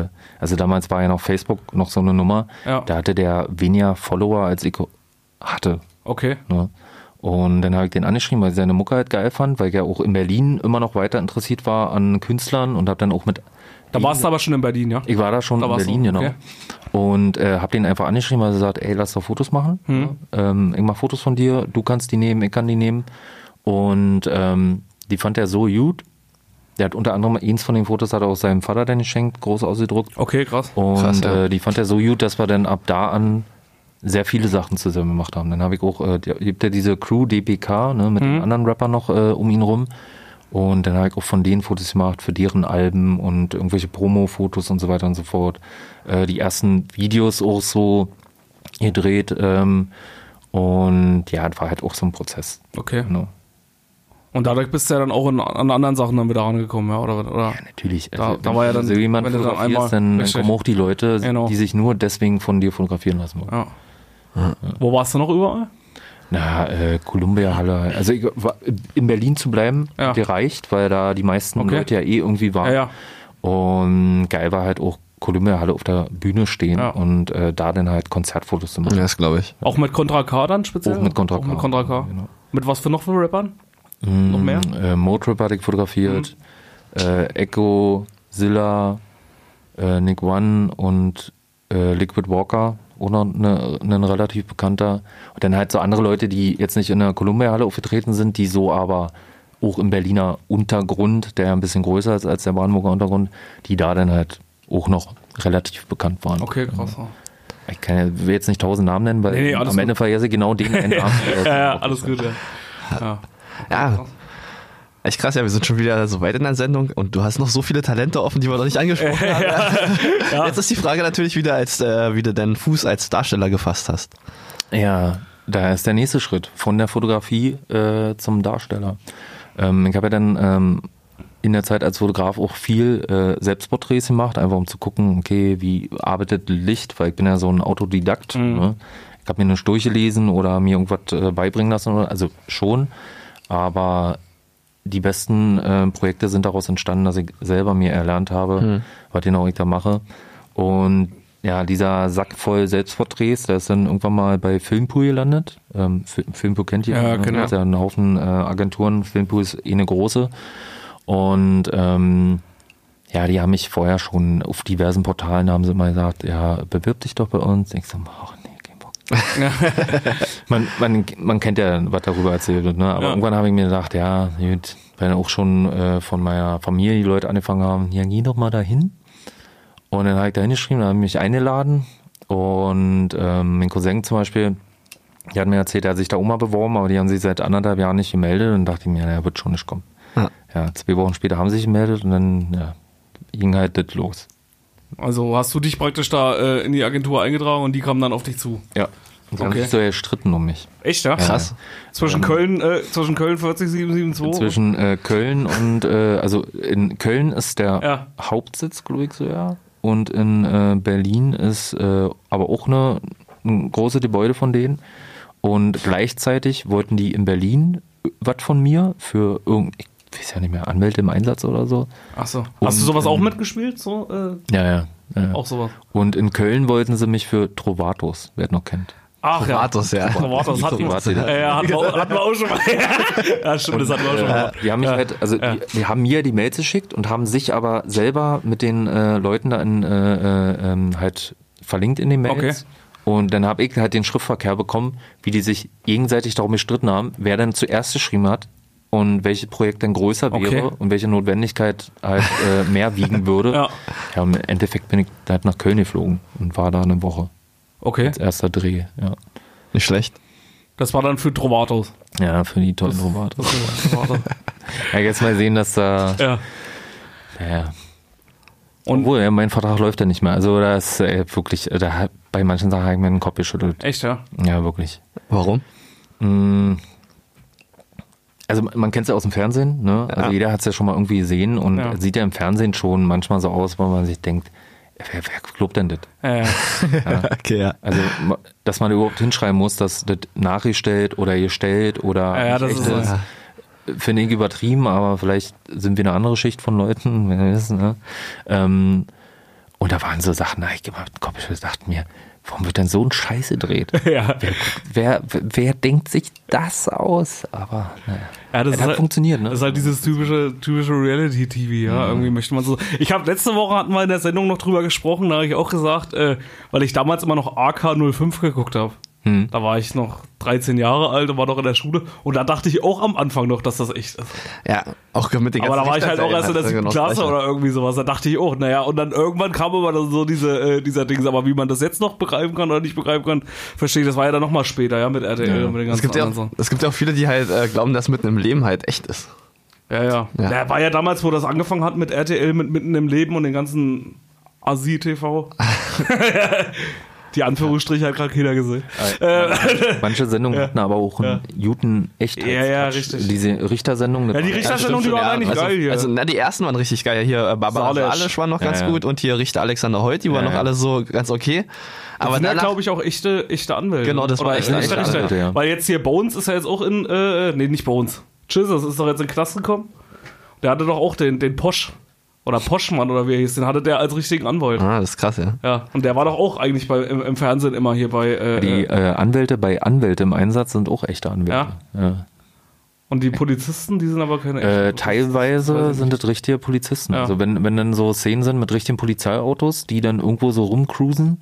äh, also damals war ja noch Facebook noch so eine Nummer, Ja. da hatte der weniger Follower als ich hatte. Okay. Ne? Und dann habe ich den angeschrieben, weil ich seine Mucke halt geil fand, weil ich ja auch in Berlin immer noch weiter interessiert war an Künstlern und habe dann auch mit Da warst du aber schon in Berlin, ja? ich war da schon Da in Berlin, du, genau. okay. Und äh, hab den einfach angeschrieben, weil er sagt, ey, lass doch Fotos machen. Hm. Ähm, ich mach Fotos von dir, du kannst die nehmen, ich kann die nehmen. Und ähm, die fand er so gut. Der hat unter anderem eins von den Fotos hat er auch seinem Vater dann geschenkt, groß ausgedruckt. Okay, krass. Und Krass, ja. äh, die fand er so gut, dass wir dann ab da an sehr viele Sachen zusammen gemacht haben. Dann habe ich auch, äh, gibt ja diese Crew DPK, ne, mit Mhm. den anderen Rappern noch äh, um ihn rum. Und dann habe ich auch von denen Fotos gemacht für deren Alben und irgendwelche Promo-Fotos und so weiter und so fort. Äh, die ersten Videos auch so gedreht. Ähm, und ja, das war halt auch so ein Prozess. Okay. Ne? Und dadurch bist du ja dann auch in, an anderen Sachen dann wieder rangekommen, ja? Oder, oder? Natürlich. Da- Also, da wenn war ja du dann- so jemand wenn du dann fotografierst, einmal- dann, dann kommen auch die Leute, Genau. die sich nur deswegen von dir fotografieren lassen wollen. Ja. Wo warst du noch überall? Na, äh, Columbia Halle. Also ich, war, in Berlin zu bleiben, Ja. gereicht, weil da die meisten Okay. Leute ja eh irgendwie waren. Ja, ja. Und geil war halt auch Columbia Halle auf der Bühne stehen Ja. und äh, da dann halt Konzertfotos zu machen. Ja, das glaube ich. Auch mit Contra K dann speziell? Auch mit Contra Auch K. mit Contra K. Genau. Mit was für noch für Rappern? Noch mehr? Mhm. Äh, Motrip hatte ich fotografiert, äh, Echo, Zilla, äh, Nick One und äh, Liquid Walker auch noch eine, ein relativ bekannter. Und dann halt so andere Leute, die jetzt nicht in der Columbia-Halle aufgetreten sind, die so aber auch im Berliner Untergrund, der ein bisschen größer ist als der Brandenburger Untergrund, die da dann halt auch noch relativ bekannt waren. Okay, krass. Ich kann, ja- will jetzt nicht tausend Namen nennen, weil Nee, nee, am Ende gut. vergesse ich genau den Namen. Ja, ja, alles gut, ja. ja. Ja. Echt krass, ja, wir sind schon wieder so weit in der Sendung und du hast noch so viele Talente offen, die wir noch nicht angesprochen haben. Jetzt ist die Frage natürlich wieder, als, äh, wie du deinen Fuß als Darsteller gefasst hast. Ja, da ist der nächste Schritt von der Fotografie äh, zum Darsteller. Ähm, ich habe ja dann ähm, in der Zeit als Fotograf auch viel äh, Selbstporträts gemacht, einfach um zu gucken, okay, wie arbeitet Licht, weil ich bin ja so ein Autodidakt. Ne? Ich habe mir nicht durchgelesen oder mir irgendwas äh, beibringen lassen, oder- also schon, aber die besten äh, Projekte sind daraus entstanden, dass ich selber mir erlernt habe, was genau ich da mache. Und ja, dieser Sack voll Selbstporträts, der ist dann irgendwann mal bei Filmpool gelandet. Ähm, Fi- Filmpool kennt ihr? Ja, ne? ich. Das ist ja ein Haufen äh, Agenturen. Filmpool ist eh eine große. Und ähm, ja, die haben mich vorher schon auf diversen Portalen haben sie immer gesagt, ja, bewirb dich doch bei uns. Ich so, ach. man, man, man kennt ja, was darüber erzählt wird, ne? Aber Ja. irgendwann habe ich mir gedacht, ja, gut, weil auch schon äh, von meiner Familie die Leute angefangen haben, ja, geh doch mal dahin. Und dann habe ich da hingeschrieben, dann haben mich eingeladen. Und ähm, mein Cousin zum Beispiel, der hat mir erzählt, er hat sich da mal beworben, aber die haben sich seit anderthalb Jahren nicht gemeldet. Und dachte ich mir, er wird schon nicht kommen. Ja. Ja, zwei Wochen später haben sie sich gemeldet und dann ja, ging halt das los. Also hast du dich praktisch da äh, in die Agentur eingetragen und die kamen dann auf dich zu. Ja. Und haben Okay. sich so gestritten um mich. Echt, ja? Krass. Zwischen Köln, äh, zwischen Köln 40772 Zwischen äh, Köln und, äh, also in Köln ist der Ja. Hauptsitz, glaube ich, so ja. Und in äh, Berlin ist äh, aber auch eine, ein großes Gebäude von denen. Und gleichzeitig wollten die in Berlin was von mir für irgend, ich weiß ja nicht mehr, Anwälte im Einsatz oder so. Ach so. Und, Hast du sowas auch ähm, mitgespielt? So, äh, Ja, ja. ja. auch sowas. Und in Köln wollten sie mich für Trovatos, wer es noch kennt. Ach Trovatos, ja. Trovatos wir. Trovatos, ja. Ja, ja, hatten wir, hatten wir auch schon mal. ja, stimmt, das hatten wir auch schon mal. Die haben mich halt, also die, die haben mir die Mails geschickt und haben sich aber selber mit den äh, Leuten da in, äh, äh, ähm, halt verlinkt in den Mails. Okay. Und dann habe ich halt den Schriftverkehr bekommen, wie die sich gegenseitig darum gestritten haben, wer dann zuerst geschrieben hat und welches Projekt dann größer Okay. wäre und welche Notwendigkeit halt äh, mehr wiegen würde. Ja. ja, und im Endeffekt bin ich halt nach Köln geflogen und war da eine Woche. Okay. Als erster Dreh, ja. Nicht schlecht. Das war dann für Trovatos. Ja, für die tollen. Trovatos. Ja, jetzt mal sehen, dass da, ja. ja, Und- Obwohl, ja, mein Vertrag läuft ja nicht mehr. Also da ist äh, wirklich, da hat, bei manchen Sachen habe ich mir den Kopf geschüttelt. Echt, ja? Ja, wirklich. Warum? Mm. Also man kennt es ja aus dem Fernsehen, ne? Also Ja. jeder hat es ja schon mal irgendwie gesehen und Ja. sieht ja im Fernsehen schon manchmal so aus, wo man sich denkt, wer, wer glaubt denn das? Ja, ja. Okay, ja. Also, dass man überhaupt hinschreiben muss, dass das nachgestellt oder gestellt oder Ja, das ist echt was. finde ich übertrieben, aber vielleicht sind wir eine andere Schicht von Leuten, wer weiß, ne? Ähm, und da waren so Sachen, hab ich Kopf geschüttelt, dachte mir, warum wird denn so ein Scheiß gedreht? Ja. Wer, wer, wer denkt sich das aus? Aber naja. Ja, das Es ist hat halt, funktioniert, ne? Das ist halt dieses typische, typische Reality-TV, ja. Irgendwie möchte man so. Ich habe letzte Woche hatten wir in der Sendung noch drüber gesprochen, da habe ich auch gesagt, äh, weil ich damals immer noch AK05 geguckt habe. Hm. Da war ich noch 13 Jahre alt und war noch in der Schule. Und da dachte ich auch am Anfang noch, dass das echt ist. Ja, auch mit den Aber da ganzen war ich halt auch erst in der siebten Klasse genau oder irgendwie sowas. Da dachte ich auch, naja, und dann irgendwann kam aber dann so diese, äh, dieser Dings, aber wie man das jetzt noch begreifen kann oder nicht begreifen kann, verstehe ich, das war ja dann nochmal später, ja, mit RTL Ja. und mit den Es ganzen gibt, ja auch, es gibt ja auch viele, die halt äh, glauben, dass mitten im Leben halt echt ist. Ja, ja. Ja. ja. war ja damals, wo das angefangen hat mit RTL, mit Mitten im Leben und den ganzen Asi-TV. Die Anführungsstriche hat gerade keiner gesehen. Manche Sendungen hatten aber auch einen guten echt. Ja, ja, richtig. Diese Richtersendung. das Ja, die war- Richtersendung, die stimmt war schon, eigentlich also, geil hier. Also, na, die ersten waren richtig geil. Hier, äh, Barbara Salisch. War noch ganz ja. gut und hier Richter Alexander Holt, die waren Ja, noch alle so ganz okay. Aber danach, glaube ich, auch echte, echte Anwälte. Genau, das war Oder echte echte Anwälte, Richter. ja. Weil jetzt hier Bones ist ja jetzt auch in, äh, nee, nicht Bones. Jesus ist doch jetzt in den Knast gekommen. Der hatte doch auch den, den Posch. Oder Poschmann oder wie er hieß, den hatte der als richtigen Anwalt. ah, das ist krass, ja. Ja, und der war doch auch eigentlich bei, im, im Fernsehen immer hier bei. Äh, Die äh, äh, Anwälte bei Anwälte im Einsatz sind auch echte Anwälte. Ja. und die Polizisten, die sind aber keine Äh, echten teilweise sind das richtige Polizisten. Ja. Also wenn, wenn dann so Szenen sind mit richtigen Polizeiautos, die dann irgendwo so rumcruisen,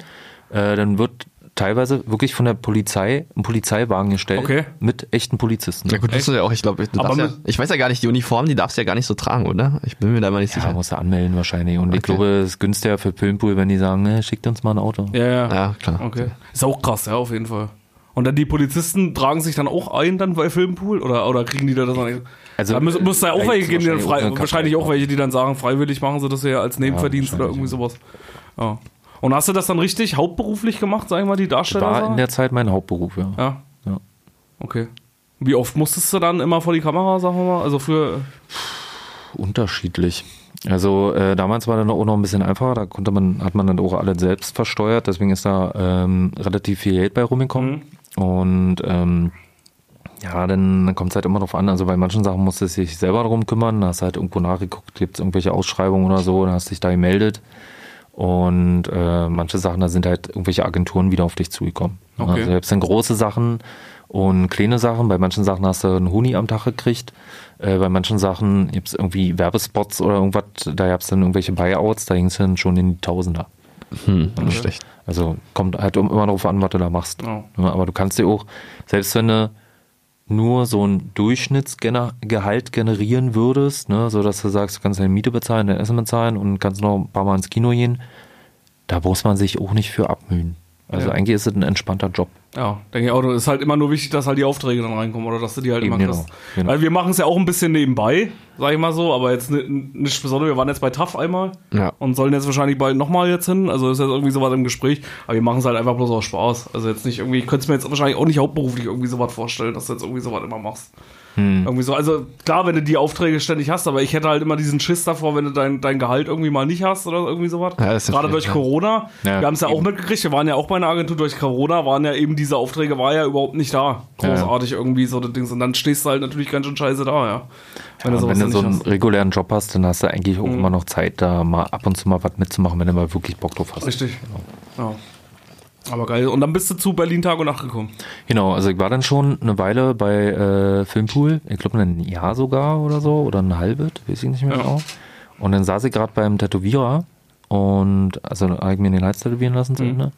äh, dann wird teilweise wirklich von der Polizei einen Polizeiwagen gestellt Okay. mit echten Polizisten. Ja gut, das ist ja auch, ich glaube, ja, ich weiß ja gar nicht, die Uniform, die darfst du ja gar nicht so tragen, oder? Ich bin mir da mal nicht Ja, sicher. musst du anmelden wahrscheinlich. Und ich Okay. glaube, es ist günstiger für Filmpool, wenn die sagen, ne, schickt uns mal ein Auto. Ja, ja. Ja, klar. Okay. Ist auch krass, ja, auf jeden Fall. Und dann die Polizisten tragen sich dann auch ein dann bei Filmpool oder, oder kriegen die da das dann? Also, da muss, muss da auch welche geben, die dann wahrscheinlich frei, wahrscheinlich auch welche, die dann sagen, freiwillig machen sie das ja als Nebenverdienst oder wahrscheinlich, irgendwie sowas. Ja. Und hast du das dann richtig hauptberuflich gemacht, sag ich mal, die Darsteller? War in der Zeit mein Hauptberuf, ja. ja. Ja. Okay. Wie oft musstest du dann immer vor die Kamera, sagen wir mal? Also für. Unterschiedlich. Also äh, damals war dann auch noch ein bisschen einfacher, da konnte man, hat man dann auch alles selbst versteuert, deswegen ist da ähm, relativ viel Geld bei rumgekommen. Und ähm, ja, dann, dann kommt es halt immer drauf an. Also bei manchen Sachen musst du dich selber darum kümmern, da hast du halt irgendwo nachgeguckt, gibt es irgendwelche Ausschreibungen oder so, dann hast dich da gemeldet. Und äh, manche Sachen, da sind halt irgendwelche Agenturen wieder auf dich zugekommen. Okay. Also selbst dann große Sachen und kleine Sachen. Bei manchen Sachen hast du einen Huni am Tag gekriegt. Äh, bei manchen Sachen gibt es irgendwie Werbespots oder irgendwas, da gab es dann irgendwelche Buyouts, da ging es dann schon in die Tausender. Hm, nicht schlecht. Also kommt halt immer darauf an, was du da machst. Ja. Ja, aber du kannst dir auch, selbst wenn du nur so ein Durchschnittsgehalt generieren würdest, ne, so dass du sagst, du kannst deine Miete bezahlen, dein Essen bezahlen und kannst noch ein paar Mal ins Kino gehen, da muss man sich auch nicht für abmühen. Also Ja. eigentlich ist es ein entspannter Job. Ja, denke ich auch. Es ist halt immer nur wichtig, dass halt die Aufträge dann reinkommen oder dass du die halt Eben, immer genau, kriegst. genau. Weil wir machen es ja auch ein bisschen nebenbei, sag ich mal so, aber jetzt ni- nicht besonders. Wir waren jetzt bei TAF einmal Ja. und sollen jetzt wahrscheinlich bald nochmal jetzt hin. Also ist jetzt irgendwie sowas im Gespräch. Aber wir machen es halt einfach bloß aus Spaß. Also jetzt nicht irgendwie, ich könnte es mir jetzt wahrscheinlich auch nicht hauptberuflich irgendwie sowas vorstellen, dass du jetzt irgendwie sowas immer machst. Hm. Irgendwie so, also klar, wenn du die Aufträge ständig hast, aber ich hätte halt immer diesen Schiss davor, wenn du dein, dein Gehalt irgendwie mal nicht hast oder irgendwie sowas. Ja, Gerade schwierig, durch ja. Corona. Ja, wir haben es ja auch mitgekriegt, wir waren ja auch bei einer Agentur durch Corona, waren ja eben diese Aufträge, war ja überhaupt nicht da. Großartig irgendwie so das Ding. Und dann stehst du halt natürlich ganz schön scheiße da, ja. Wenn Und wenn du so einen hast. Regulären Job hast, dann hast du eigentlich auch immer noch Zeit, da mal ab und zu mal was mitzumachen, wenn du mal wirklich Bock drauf hast. Richtig. Ja. Aber geil. Und dann bist du zu Berlin Tag und Nacht gekommen. Genau, also ich war dann schon eine Weile bei äh, Filmpool, ich glaube ein Jahr sogar oder so, oder ein halbes, weiß ich nicht mehr Ja. genau. Und dann saß ich gerade beim Tätowierer und also habe ich mir den Hals tätowieren lassen zu Mhm. Ende.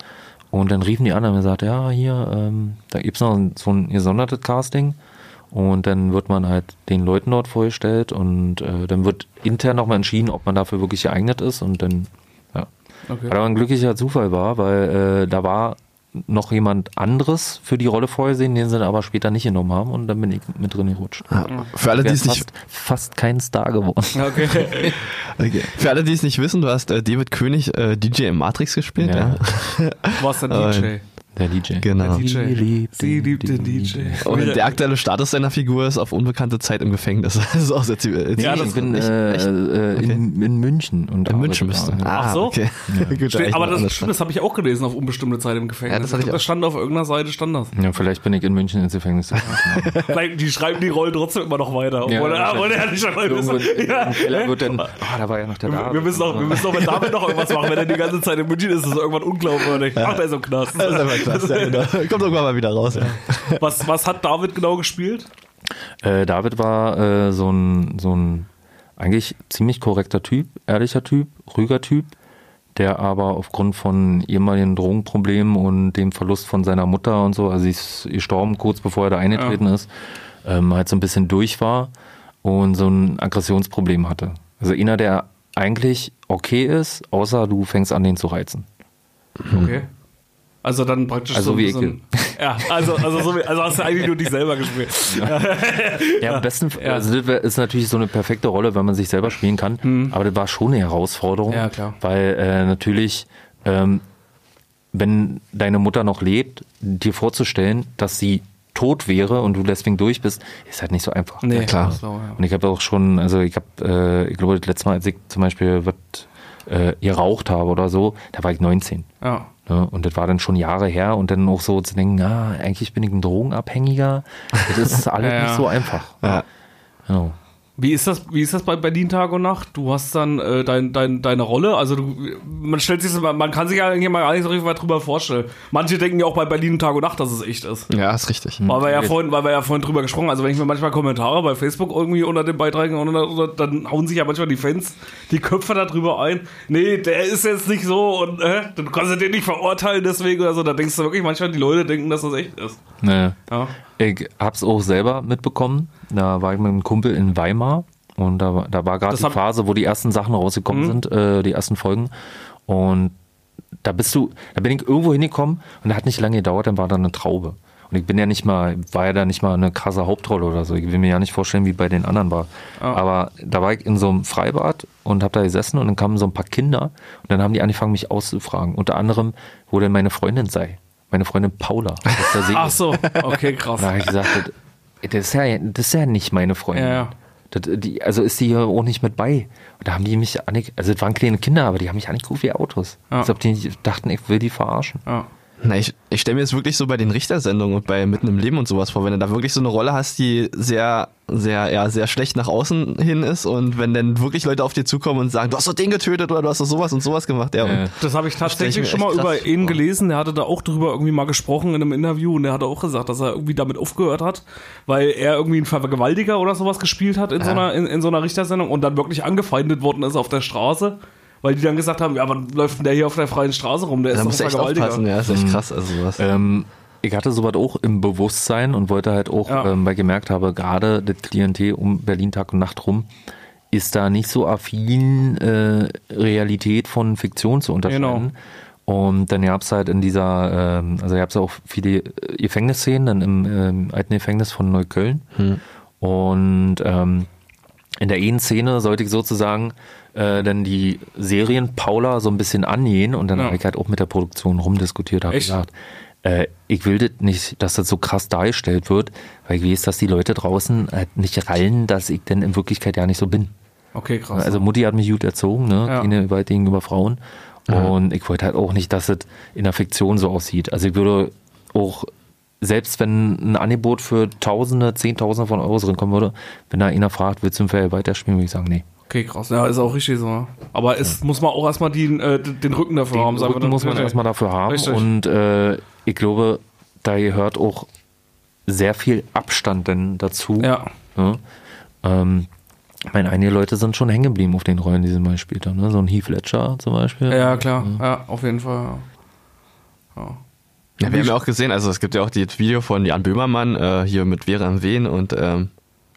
Und dann riefen die an und haben gesagt, ja, hier, ähm, da gibt's noch so ein gesondertes Casting. Und dann wird man halt den Leuten dort vorgestellt und äh, dann wird intern nochmal entschieden, ob man dafür wirklich geeignet ist. Und dann. Okay. Was aber ein glücklicher Zufall war, weil äh, da war noch jemand anderes für die Rolle vorgesehen, den sie dann aber später nicht genommen haben und dann bin ich mit drin gerutscht. Ja. Für alle, die es nicht, fast, fast kein Star geworden. Okay. okay. für alle, die es nicht wissen, du hast äh, David König äh, DJ im Matrix gespielt, ja. Ja. Du warst Aber- DJ. Der DJ. Genau. Der DJ. Sie liebt Sie den liebt den DJ. Und der aktuelle Status seiner Figur ist auf unbekannte Zeit im Gefängnis. Das ist auch sehr ziemlich. Ja, Ja, das ich bin äh, echt- äh, in, in München. Und in München arbeite bist du. da. Ah, Ach so? okay. Gut, echt aber das, stimmt, das habe ich auch gelesen auf unbestimmte Zeit im Gefängnis. Ja, das hatte ich glaub, das stand auf irgendeiner Seite, stand das. Ja, vielleicht bin ich in München ins Gefängnis. Vielleicht, die schreiben die Rollen trotzdem immer noch weiter. Obwohl, Ja, obwohl er nicht schon ja, wird dann, ah, da war ja noch der wir, David. wir müssen auch, wir müssen auch mit David noch irgendwas machen, wenn er die ganze Zeit in München ist, ist das irgendwann unglaubwürdig. Ach, der ist im Knast. Das ist einfach krass, ja, genau. Kommt irgendwann mal wieder raus. Ja. Was, was hat David genau gespielt? Äh, David war äh, so ein so ein eigentlich ziemlich korrekter Typ, ehrlicher Typ, ruhiger Typ, der aber aufgrund von ehemaligen Drogenproblemen und dem Verlust von seiner Mutter und so, also sie ist gestorben kurz bevor er da eingetreten ist, ähm, halt so ein bisschen durch war und so ein Aggressionsproblem hatte. Also einer, der eigentlich okay ist, außer du fängst an, den zu reizen. Okay. Also dann praktisch Also so, wie so ein, Ja, also, also, so also hast du eigentlich nur dich selber gespielt. Ja, am besten, Ja. also das ist natürlich so eine perfekte Rolle, wenn man sich selber spielen kann. Aber das war schon eine Herausforderung. Ja, klar. Weil äh, natürlich, ähm, wenn deine Mutter noch lebt, dir vorzustellen, dass sie tot wäre und du deswegen durch bist, ist halt nicht so einfach. Nee, klar. das war, ja. Und ich habe auch schon, also ich habe, äh, ich glaube, das letzte Mal, als ich zum Beispiel was äh, geraucht habe oder so, da war ich 19. Ja. Ne? Und das war dann schon Jahre her und dann auch so zu denken, ah, eigentlich bin ich ein Drogenabhängiger. Das ist alles Ja, ja. nicht so einfach. Ja. Genau. Wie ist das, wie ist das bei Berlin Tag und Nacht? Du hast dann äh, dein, dein, deine Rolle, also du, man stellt sich, man, man kann sich ja eigentlich mal gar nicht so richtig weit drüber vorstellen. Manche denken ja auch bei Berlin Tag und Nacht, dass es echt ist. Ja, ist richtig. Weil wir ja vorhin, weil wir ja vorhin drüber gesprochen, also wenn ich mir manchmal Kommentare bei Facebook irgendwie unter den Beiträgen unter, dann hauen sich ja manchmal die Fans die Köpfe da drüber ein. Nee, der ist jetzt nicht so und äh, du kannst den nicht verurteilen deswegen oder so. Da denkst du wirklich manchmal, die Leute denken, dass das echt ist. Nee. Ja. Ich hab's auch selber mitbekommen. Da war ich mit einem Kumpel in Weimar und da, war- da war gerade die Phase, wo die ersten Sachen rausgekommen Mhm. sind, äh, die ersten Folgen. Und da bist du, da bin ich irgendwo hingekommen und da hat nicht lange gedauert, dann war da eine Traube. Und ich bin ja nicht mal, war ja da nicht mal eine krasse Hauptrolle oder so. Ich will mir ja nicht vorstellen, wie bei den anderen war. Aber da war ich in so einem Freibad und habe da gesessen und dann kamen so ein paar Kinder und dann haben die angefangen, mich auszufragen. Unter anderem, wo denn meine Freundin sei. Meine Freundin Paula. aus der. Ach so, okay, krass. Da habe ich gesagt, das, ist ja, das ist ja nicht meine Freundin. Ja, ja. Das, die, also ist die hier auch nicht mit bei. Und da haben die mich, also es waren kleine Kinder, aber die haben mich angeguckt wie Autos. Ja. Als ob die nicht dachten, ich will die verarschen. Ja. Na, ich, ich stelle mir jetzt wirklich so bei den Richtersendungen und bei Mitten im Leben und sowas vor, wenn du da wirklich so eine Rolle hast, die sehr, sehr, ja, sehr schlecht nach außen hin ist und wenn dann wirklich Leute auf dir zukommen und sagen, du hast doch den getötet oder du hast doch sowas und sowas gemacht, ja. Äh. Und Das habe ich tatsächlich ich schon mal über ihn vor. gelesen. Der hatte da auch drüber irgendwie mal gesprochen in einem Interview und der hatte auch gesagt, dass er irgendwie damit aufgehört hat, weil er irgendwie einen Vergewaltiger oder sowas gespielt hat in, so, einer, in, in so einer Richtersendung und dann wirklich angefeindet worden ist auf der Straße, weil die dann gesagt haben, ja, wann läuft denn der hier auf der freien Straße rum? Der ist da doch musst echt Vergewaltiger. aufpassen, ja, ist echt krass, also sowas. Ähm, ich hatte sowas auch im Bewusstsein und wollte halt auch, Ja. ähm, weil ich gemerkt habe, gerade das Klientel um Berlin Tag und Nacht rum, ist da nicht so affin, äh, Realität von Fiktion zu unterscheiden. Genau. Und dann gab es halt in dieser, ähm, also gab es auch viele äh, Gefängnisszenen dann im ähm, alten Gefängnis von Neukölln. Und ähm, in der einen Szene sollte ich sozusagen äh, dann die Serien Paula so ein bisschen angehen und dann Ja. habe ich halt auch mit der Produktion rumdiskutiert, habe gesagt, äh, ich will das nicht, dass das so krass dargestellt wird, weil ich weiß, dass die Leute draußen halt nicht rallen, dass ich denn in Wirklichkeit ja nicht so bin. Okay, krass. Also Mutti hat mich gut erzogen, ne? Ja. Gewalt gegenüber Frauen. Und ich wollte halt auch nicht, dass es in der Fiktion so aussieht. Also ich würde auch, selbst wenn ein Angebot für Tausende, Zehntausende von Euros drin kommen würde, wenn da einer fragt, willst du einen Fall weiterspielen, würde ich sagen, nee. Okay, krass. Ja, ist auch richtig so. ne? Aber es muss man auch erstmal die, äh, den Rücken dafür haben. Den sagen wir Rücken muss man erstmal dafür haben. Richtig. Und äh, ich glaube, da gehört auch sehr viel Abstand denn dazu. Ja. Ne? Ähm, ich meine, einige Leute sind schon hängen geblieben auf den Rollen, die sie mal gespielt haben. Ne? So ein Heath Ledger zum Beispiel. Ja, klar. Ja, auf jeden Fall. Ja. Ja. Ja, wir haben ja auch gesehen, also es gibt ja auch das Video von Jan Böhmermann, äh, hier mit Vera am Wehen und ähm,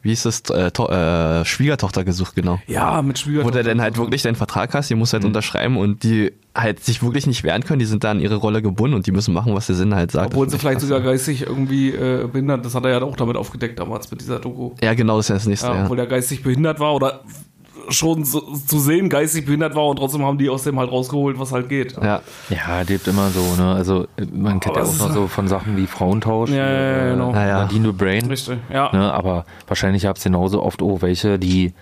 wie ist es, äh, äh, Schwiegertochter gesucht, genau. Ja, mit Schwiegertochter. Wo du dann halt wirklich deinen Vertrag hast, die musst Mhm. halt unterschreiben und die halt sich wirklich nicht wehren können, die sind da an ihre Rolle gebunden und die müssen machen, was der Sinn halt sagt. Obwohl Das sie vielleicht sogar geistig irgendwie äh, behindert, das hat er ja auch damit aufgedeckt damals mit dieser Doku. Ja, genau, das ist ja das nächste, Ja, ja. Obwohl er geistig behindert war oder schon so, zu sehen geistig behindert war und trotzdem haben die aus dem halt rausgeholt, was halt geht. Ja, Ja, lebt immer so, ne? Also man kennt Aber ja auch noch so von Sachen wie Frauentausch, Ja, ja, ja, äh, genau. Ja, ja. Nadine Brain, Richtig, ja. ne? Aber wahrscheinlich gab es genauso oft auch welche, die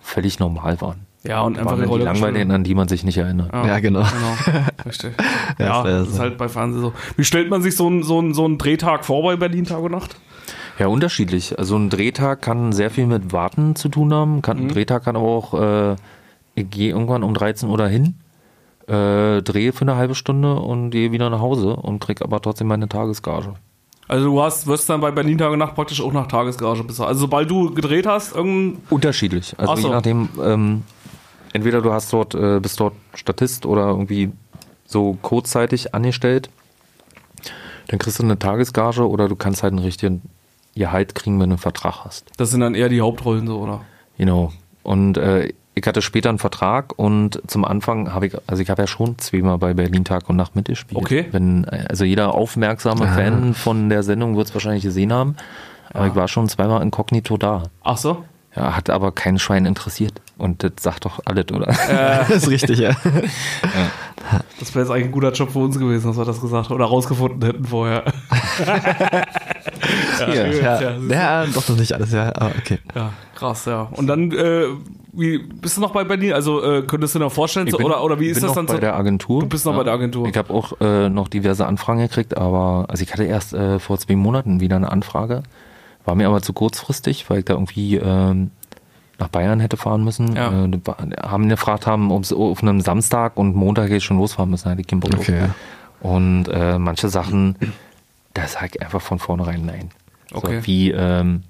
völlig normal waren. Ja, und einfach die dann die Rolle langweiligen, an die man sich nicht erinnert. ja, genau. Genau, richtig. Ja, ja, ist ja das ist halt bei Fernsehen so. Wie stellt man sich so einen so einen- so einen Drehtag vor bei Berlin Tag und Nacht? Ja, unterschiedlich. Also ein Drehtag kann sehr viel mit Warten zu tun haben. Kann, Ein Drehtag kann aber auch, äh, ich gehe irgendwann um 13 Uhr dahin, äh, drehe für eine halbe Stunde und gehe wieder nach Hause und krieg aber trotzdem meine Tagesgage. Also du hast, wirst dann bei Berlin Tag und Nacht praktisch auch nach Tagesgarage bezahlt. Also sobald du gedreht hast, irgendein. Unterschiedlich. Also so. je nachdem, ähm, entweder du hast dort, äh, bist dort Statist oder irgendwie so kurzzeitig angestellt, dann kriegst du eine Tagesgage oder du kannst halt einen richtigen Gehalt kriegen, wenn du einen Vertrag hast. Das sind dann eher die Hauptrollen so, oder? Genau. Und äh, ich hatte später einen Vertrag und zum Anfang habe ich, also ich habe ja schon zweimal bei Berlin Tag und Nacht mitgespielt. Okay. Wenn, also jeder aufmerksame Fan von der Sendung wird es wahrscheinlich gesehen haben. Aber ich war schon zweimal inkognito da. Ach so? Ja, hat aber kein Schwein interessiert. Und das sagt doch alles, oder? Das ist richtig, ja. Das wäre jetzt eigentlich ein guter Job für uns gewesen, dass wir das gesagt oder rausgefunden hätten vorher. Ja. Ja, Ja, ja, doch noch nicht alles, ja, aber okay. Ja, krass, ja. Und dann, äh, wie bist du noch bei Berlin? Also äh, könntest du dir noch vorstellen, so, oder, oder wie ich ist bin das noch dann bei so? der Agentur. Du bist noch bei der Agentur. Ich habe auch äh, noch diverse Anfragen gekriegt, aber also ich hatte erst äh, vor zwei Monaten wieder eine Anfrage, war mir aber zu kurzfristig, weil ich da irgendwie ähm, nach Bayern hätte fahren müssen. Ja. Äh, haben gefragt haben, ob sie auf einem Samstag und Montag jetzt schon losfahren müssen, hatte ich keinen Bock drauf. Okay. Und äh, manche Sachen, da sag ich einfach von vornherein nein. Okay. So, wie, ähm,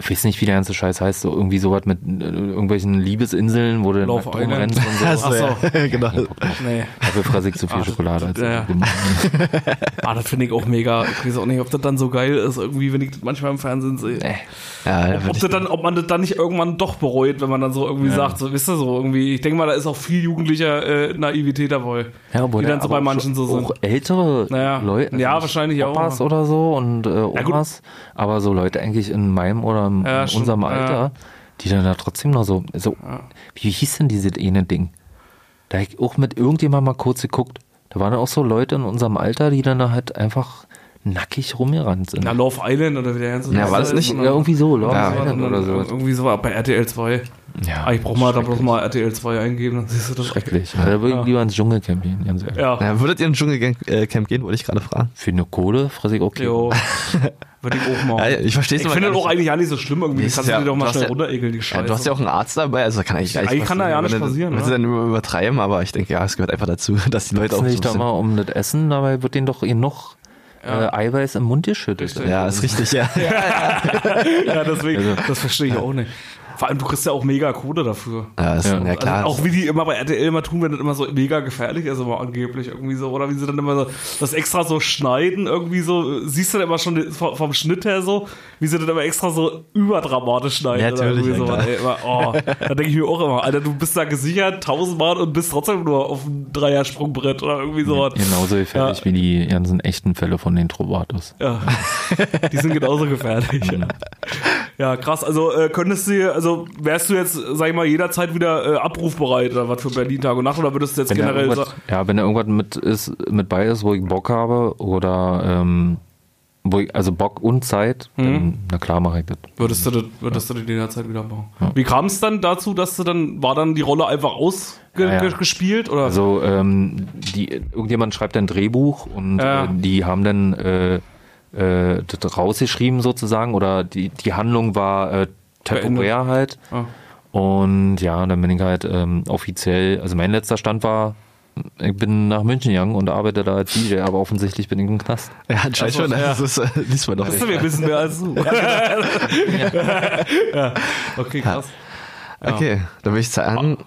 ich weiß nicht, wie der ganze Scheiß heißt, so irgendwie sowas mit äh, irgendwelchen Liebesinseln, wo du Love nackt Island. rumrennst und so. Achso, ja. genau. Nee. Dafür fresse ich zu viel Schokolade. Als Ja, ja. Ah, das finde ich auch mega. Ich weiß auch nicht, ob das dann so geil ist, irgendwie, wenn ich das manchmal im Fernsehen sehe. Nee. Ja, Ob, das dann, ob man das dann nicht irgendwann doch bereut, wenn man dann so irgendwie sagt, so, wisst ihr so, irgendwie, ich denke mal, da ist auch viel jugendlicher äh, Naivität dabei. Ja, obwohl die dann so bei manchen so auch sind. ältere Naja. Leute. Ja, wahrscheinlich auch. Opas oder so und äh. Omas. aber so Leute eigentlich in meinem oder in Ja, schon, unserem ja. Alter, die dann da trotzdem noch so, so wie hieß denn dieses eine Ding? Da ich auch mit irgendjemandem mal kurz geguckt. Da waren auch so Leute in unserem Alter, die dann da halt einfach nackig rumgerannt sind. Na, Love Island oder wie der ganze Ja, war das nicht- ja, irgendwie so, Love Ja. Island oder so. Irgendwie so bei RTL 2. Ja, Ah, ich brauch mal da bloß mal RTL 2 eingeben, dann siehst du das. schrecklich. Da würde ich lieber ins Dschungelcamp gehen, ganz ehrlich. Ja. ja, würdet ihr in den Dschungelcamp gehen, wollte ich gerade fragen. Für eine Kohle fresse ich okay. Jo. Würde ich auch mal. Ja, ich verstehe es ich finde gar das auch eigentlich auch nicht so schlimm irgendwie. Es kannst du ja- dir doch mal schnell ja- runterekeln, die Ja, Scheiße. du hast ja auch einen Arzt dabei, also kann eigentlich gar nicht Eigentlich kann da ja nicht Wenn du- passieren, Wenn sie oder? dann über- übertreiben, aber ich denke, ja, es gehört einfach dazu, dass die Leute auch so nicht da mal um das Essen, dabei wird denen doch genug äh, Eiweiß im Mund geschüttet. Richtig. Ja, ist richtig, ja. ja, deswegen, Also- das verstehe ich auch nicht. Vor allem, du kriegst ja auch mega Kohle dafür. Ja, ist, Ja. ja. klar. Also auch wie die immer bei RTL immer tun, wenn das immer so mega gefährlich ist, immer angeblich irgendwie so. Oder wie sie dann immer so das extra so schneiden, irgendwie so. Siehst du dann immer schon vom, vom Schnitt her so, wie sie dann immer extra so überdramatisch schneiden. Ja, oder natürlich, irgendwie so. Ey, immer, oh, da denke ich mir auch immer, Alter, du bist da gesichert tausendmal und bist trotzdem nur auf dem Dreiersprungbrett oder irgendwie sowas. Genauso gefährlich Ja. wie die ganzen echten Fälle von den Trovatos. Ja, die sind genauso gefährlich. Ja, ja krass. Also äh, könntest du, also wärst du jetzt, sag ich mal, jederzeit wieder äh, abrufbereit oder was für Berlin Tag und Nacht oder würdest du jetzt Wenn generell sagen? ja, wenn da irgendwas mit, ist, mit bei ist, wo ich Bock habe oder ähm, wo ich, also Bock und Zeit, Mhm. dann, na klar mache ich das. Würdest du, das, würdest du das jederzeit wieder machen? Wie kam es dann dazu, dass du dann, war dann die Rolle einfach ausgespielt Ja, ja. oder? Also ähm, die, irgendjemand schreibt ein Drehbuch und Ja. äh, die haben dann äh, äh, das rausgeschrieben sozusagen oder die, die Handlung war äh, temporär halt. Ah. Und ja, dann bin ich halt ähm, offiziell, also mein letzter Stand war, ich bin nach München gegangen und arbeite da als DJ, aber offensichtlich bin ich im Knast. ja, anscheinend Also, schon. ja. Das ist, äh, liest man doch Weißt du, wir wissen mehr als du. ja. Okay, krass. Okay, dann würde ich sagen,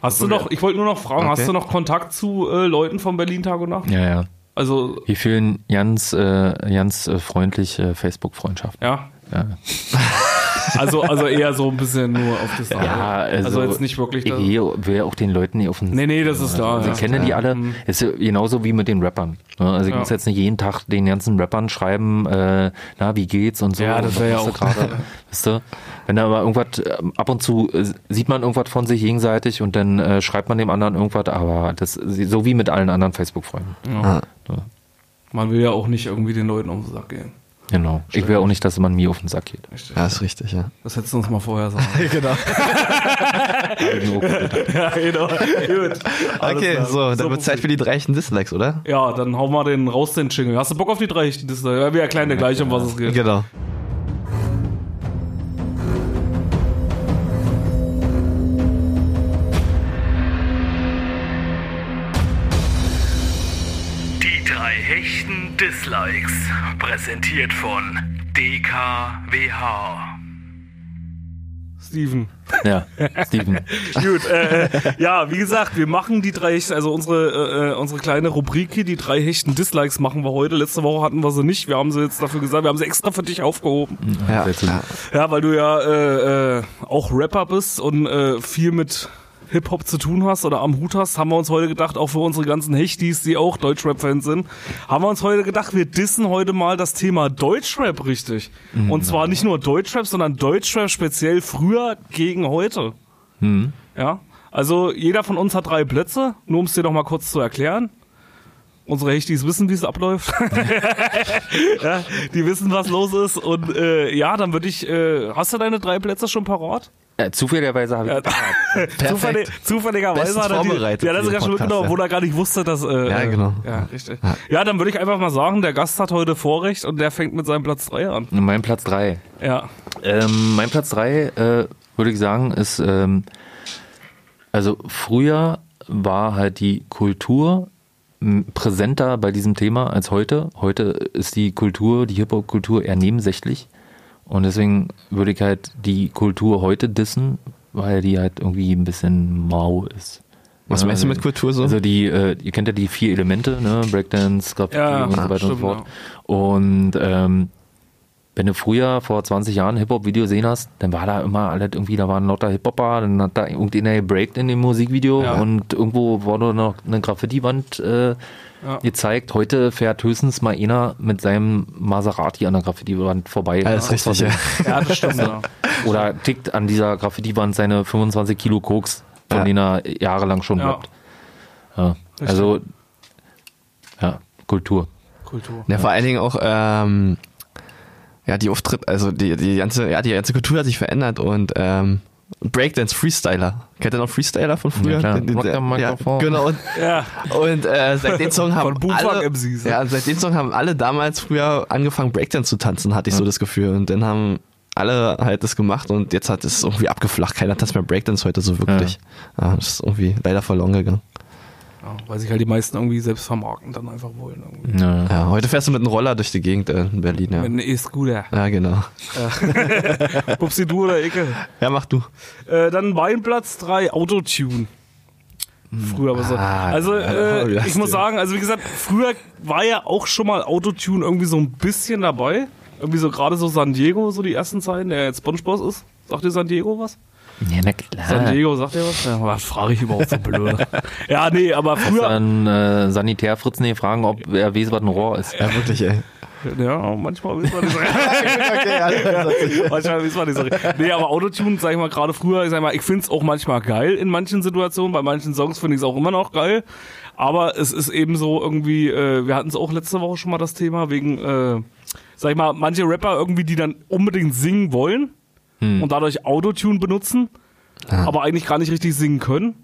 Hast du noch, ich wollte nur noch fragen, Okay. hast du noch Kontakt zu äh, Leuten von Berlin Tag und Nacht? Ja, ja. Also, Wir fühlen ganz, äh, ganz äh, freundliche Facebook-Freundschaft. ja. Ja. Also, also eher so ein bisschen nur auf das Ja, also, also jetzt nicht wirklich. Ich will auch den Leuten nicht auf den nee, nee, das ist klar. Also ja. ich kenne die alle. Ist ja genauso wie mit den Rappern. ne? Also ich Ja. muss jetzt nicht jeden Tag den ganzen Rappern schreiben, äh, na, wie geht's und so. Ja, das und wär ja auch- gerade. Weißt du? Wenn da aber irgendwas, ähm, ab und zu äh, sieht man irgendwas von sich gegenseitig und dann äh, schreibt man dem anderen irgendwas, aber das so wie mit allen anderen Facebook-Freunden. ah, Man will ja auch nicht irgendwie den Leuten auf den Sack gehen. Genau. Ich will auch nicht, dass man mir auf den Sack geht. Richtig. ja, ist richtig, ja. Das hättest du uns mal vorher sagen. genau. ja, genau. Gut. Okay, klar. so, dann wird Zeit für die drei echten Dislikes, oder? Ja, dann hau mal den raus, den Jingle. Hast du Bock auf die drei echten Disney? Ja, wir erklären dir gleich, um was es geht. Genau. Dislikes. Präsentiert von DKWH. Steven. Ja, Steven. Gut, äh, äh, ja, wie gesagt, wir machen die drei, Hechten- also unsere, äh, unsere kleine Rubrik hier, die drei hechten Dislikes machen wir heute. Letzte Woche hatten wir sie nicht. Wir haben sie jetzt dafür gesagt, wir haben sie extra für dich aufgehoben. Ja. Ja, weil du ja äh, äh, auch Rapper bist und äh, viel mit Hip-Hop zu tun hast oder am Hut hast, haben wir uns heute gedacht, auch für unsere ganzen Hechtis, die auch Deutschrap-Fans sind, haben wir uns heute gedacht, wir dissen heute mal das Thema Deutschrap richtig. Und zwar nicht nur Deutschrap, sondern Deutschrap speziell früher gegen heute. Ja, also jeder von uns hat drei Plätze, nur um es dir noch mal kurz zu erklären. Unsere Hechtis wissen, wie es abläuft. ja, die wissen, was los ist. Und äh, ja, dann würde ich. Äh, hast du deine drei Plätze schon parat? Äh, zufälligerweise habe ich. Zufällig, zufälligerweise hat er die, vorbereitet ja, das ist ja schon genau, ja. wo er gar nicht wusste, dass. Äh, Ja, genau. Ja, richtig. Ja, dann würde ich einfach mal sagen, der Gast hat heute Vorrecht und der fängt mit seinem Platz 3 an. Mein Platz 3. Ja. Ähm, mein Platz 3 äh, würde ich sagen, ist, ähm, also früher war halt die Kultur präsenter bei diesem Thema als heute. Heute ist die Kultur, die Hip-Hop-Kultur eher nebensächlich. Und deswegen würde ich halt die Kultur heute dissen, weil die halt irgendwie ein bisschen mau ist. Was Ja, meinst du also- mit Kultur so? Also die, äh, ihr kennt ja die vier Elemente, ne? Breakdance, Graffiti Ja, und so weiter und so stimmt, fort. Und ähm, wenn du früher vor 20 Jahren ein Hip-Hop-Video gesehen hast, dann war da immer alles irgendwie, da waren lauter Hip-Hopper, dann hat da irgendeiner gebreakt in dem Musikvideo Ja. und irgendwo wurde noch eine Graffiti-Wand äh, Ja. gezeigt. Heute fährt höchstens mal einer mit seinem Maserati an der Graffiti-Wand vorbei. Ist richtig, ja. Ja, das stimmt. ja. Oder tickt an dieser Graffiti-Wand seine 25 Kilo Koks, von Ja. denen er jahrelang schon. Ja. Also, ja, Kultur. Kultur. Ja, vor allen Dingen auch, ähm, ja, die Auftritt, also die, die ganze, ja, die ganze Kultur hat sich verändert und ähm, Breakdance Freestyler. Kennt ihr noch Freestyler von früher? Ja. Den- den- Rock am ja, genau. Und, Ja. und äh, seit dem Song haben alle, MCs, ne? ja, seit dem Song haben alle damals früher angefangen Breakdance zu tanzen, hatte ich so das Gefühl. Und dann haben alle halt das gemacht und jetzt hat es irgendwie abgeflacht. Keiner tanzt mehr Breakdance heute so wirklich. Ja. das ist irgendwie leider verloren gegangen. Ja, weil sich halt die meisten irgendwie selbst vermarkten dann einfach wollen. Irgendwie. Ja. Ja, heute fährst du mit einem Roller durch die Gegend äh, in Berlin, ja. Mit einem E-Scooter. Ja, genau. Pupsi, du oder Icke? Ja, mach du. Äh, dann mein Platz 3, Autotune. Früher aber so. Ah, also äh, das ich muss sagen, also wie gesagt, früher war ja auch schon mal Autotune irgendwie so ein bisschen dabei. Irgendwie so gerade so San Diego, so die ersten Zeiten, der jetzt SpongeBob ist. Sagt ihr San Diego was? Ja, na klar. San Diego, sagt ihr was? Ja, was frage ich überhaupt so blöd. ja, nee, aber früher. Dann äh, Sanitärfritzen nee, fragen, ob er weiß, was ein Rohr ist. Ja, wirklich, ey. Ja, manchmal weiß man nicht so. okay, alles manchmal weiß man nicht so. Nee, aber Autotune, sag ich mal, gerade früher, ich sag mal, ich find's auch manchmal geil in manchen Situationen. Bei manchen Songs finde ich es auch immer noch geil. Aber es ist eben so irgendwie, äh, wir hatten es auch letzte Woche schon mal das Thema, wegen, äh, sag ich mal, manche Rapper irgendwie, die dann unbedingt singen wollen und dadurch Autotune benutzen, aber eigentlich gar nicht richtig singen können.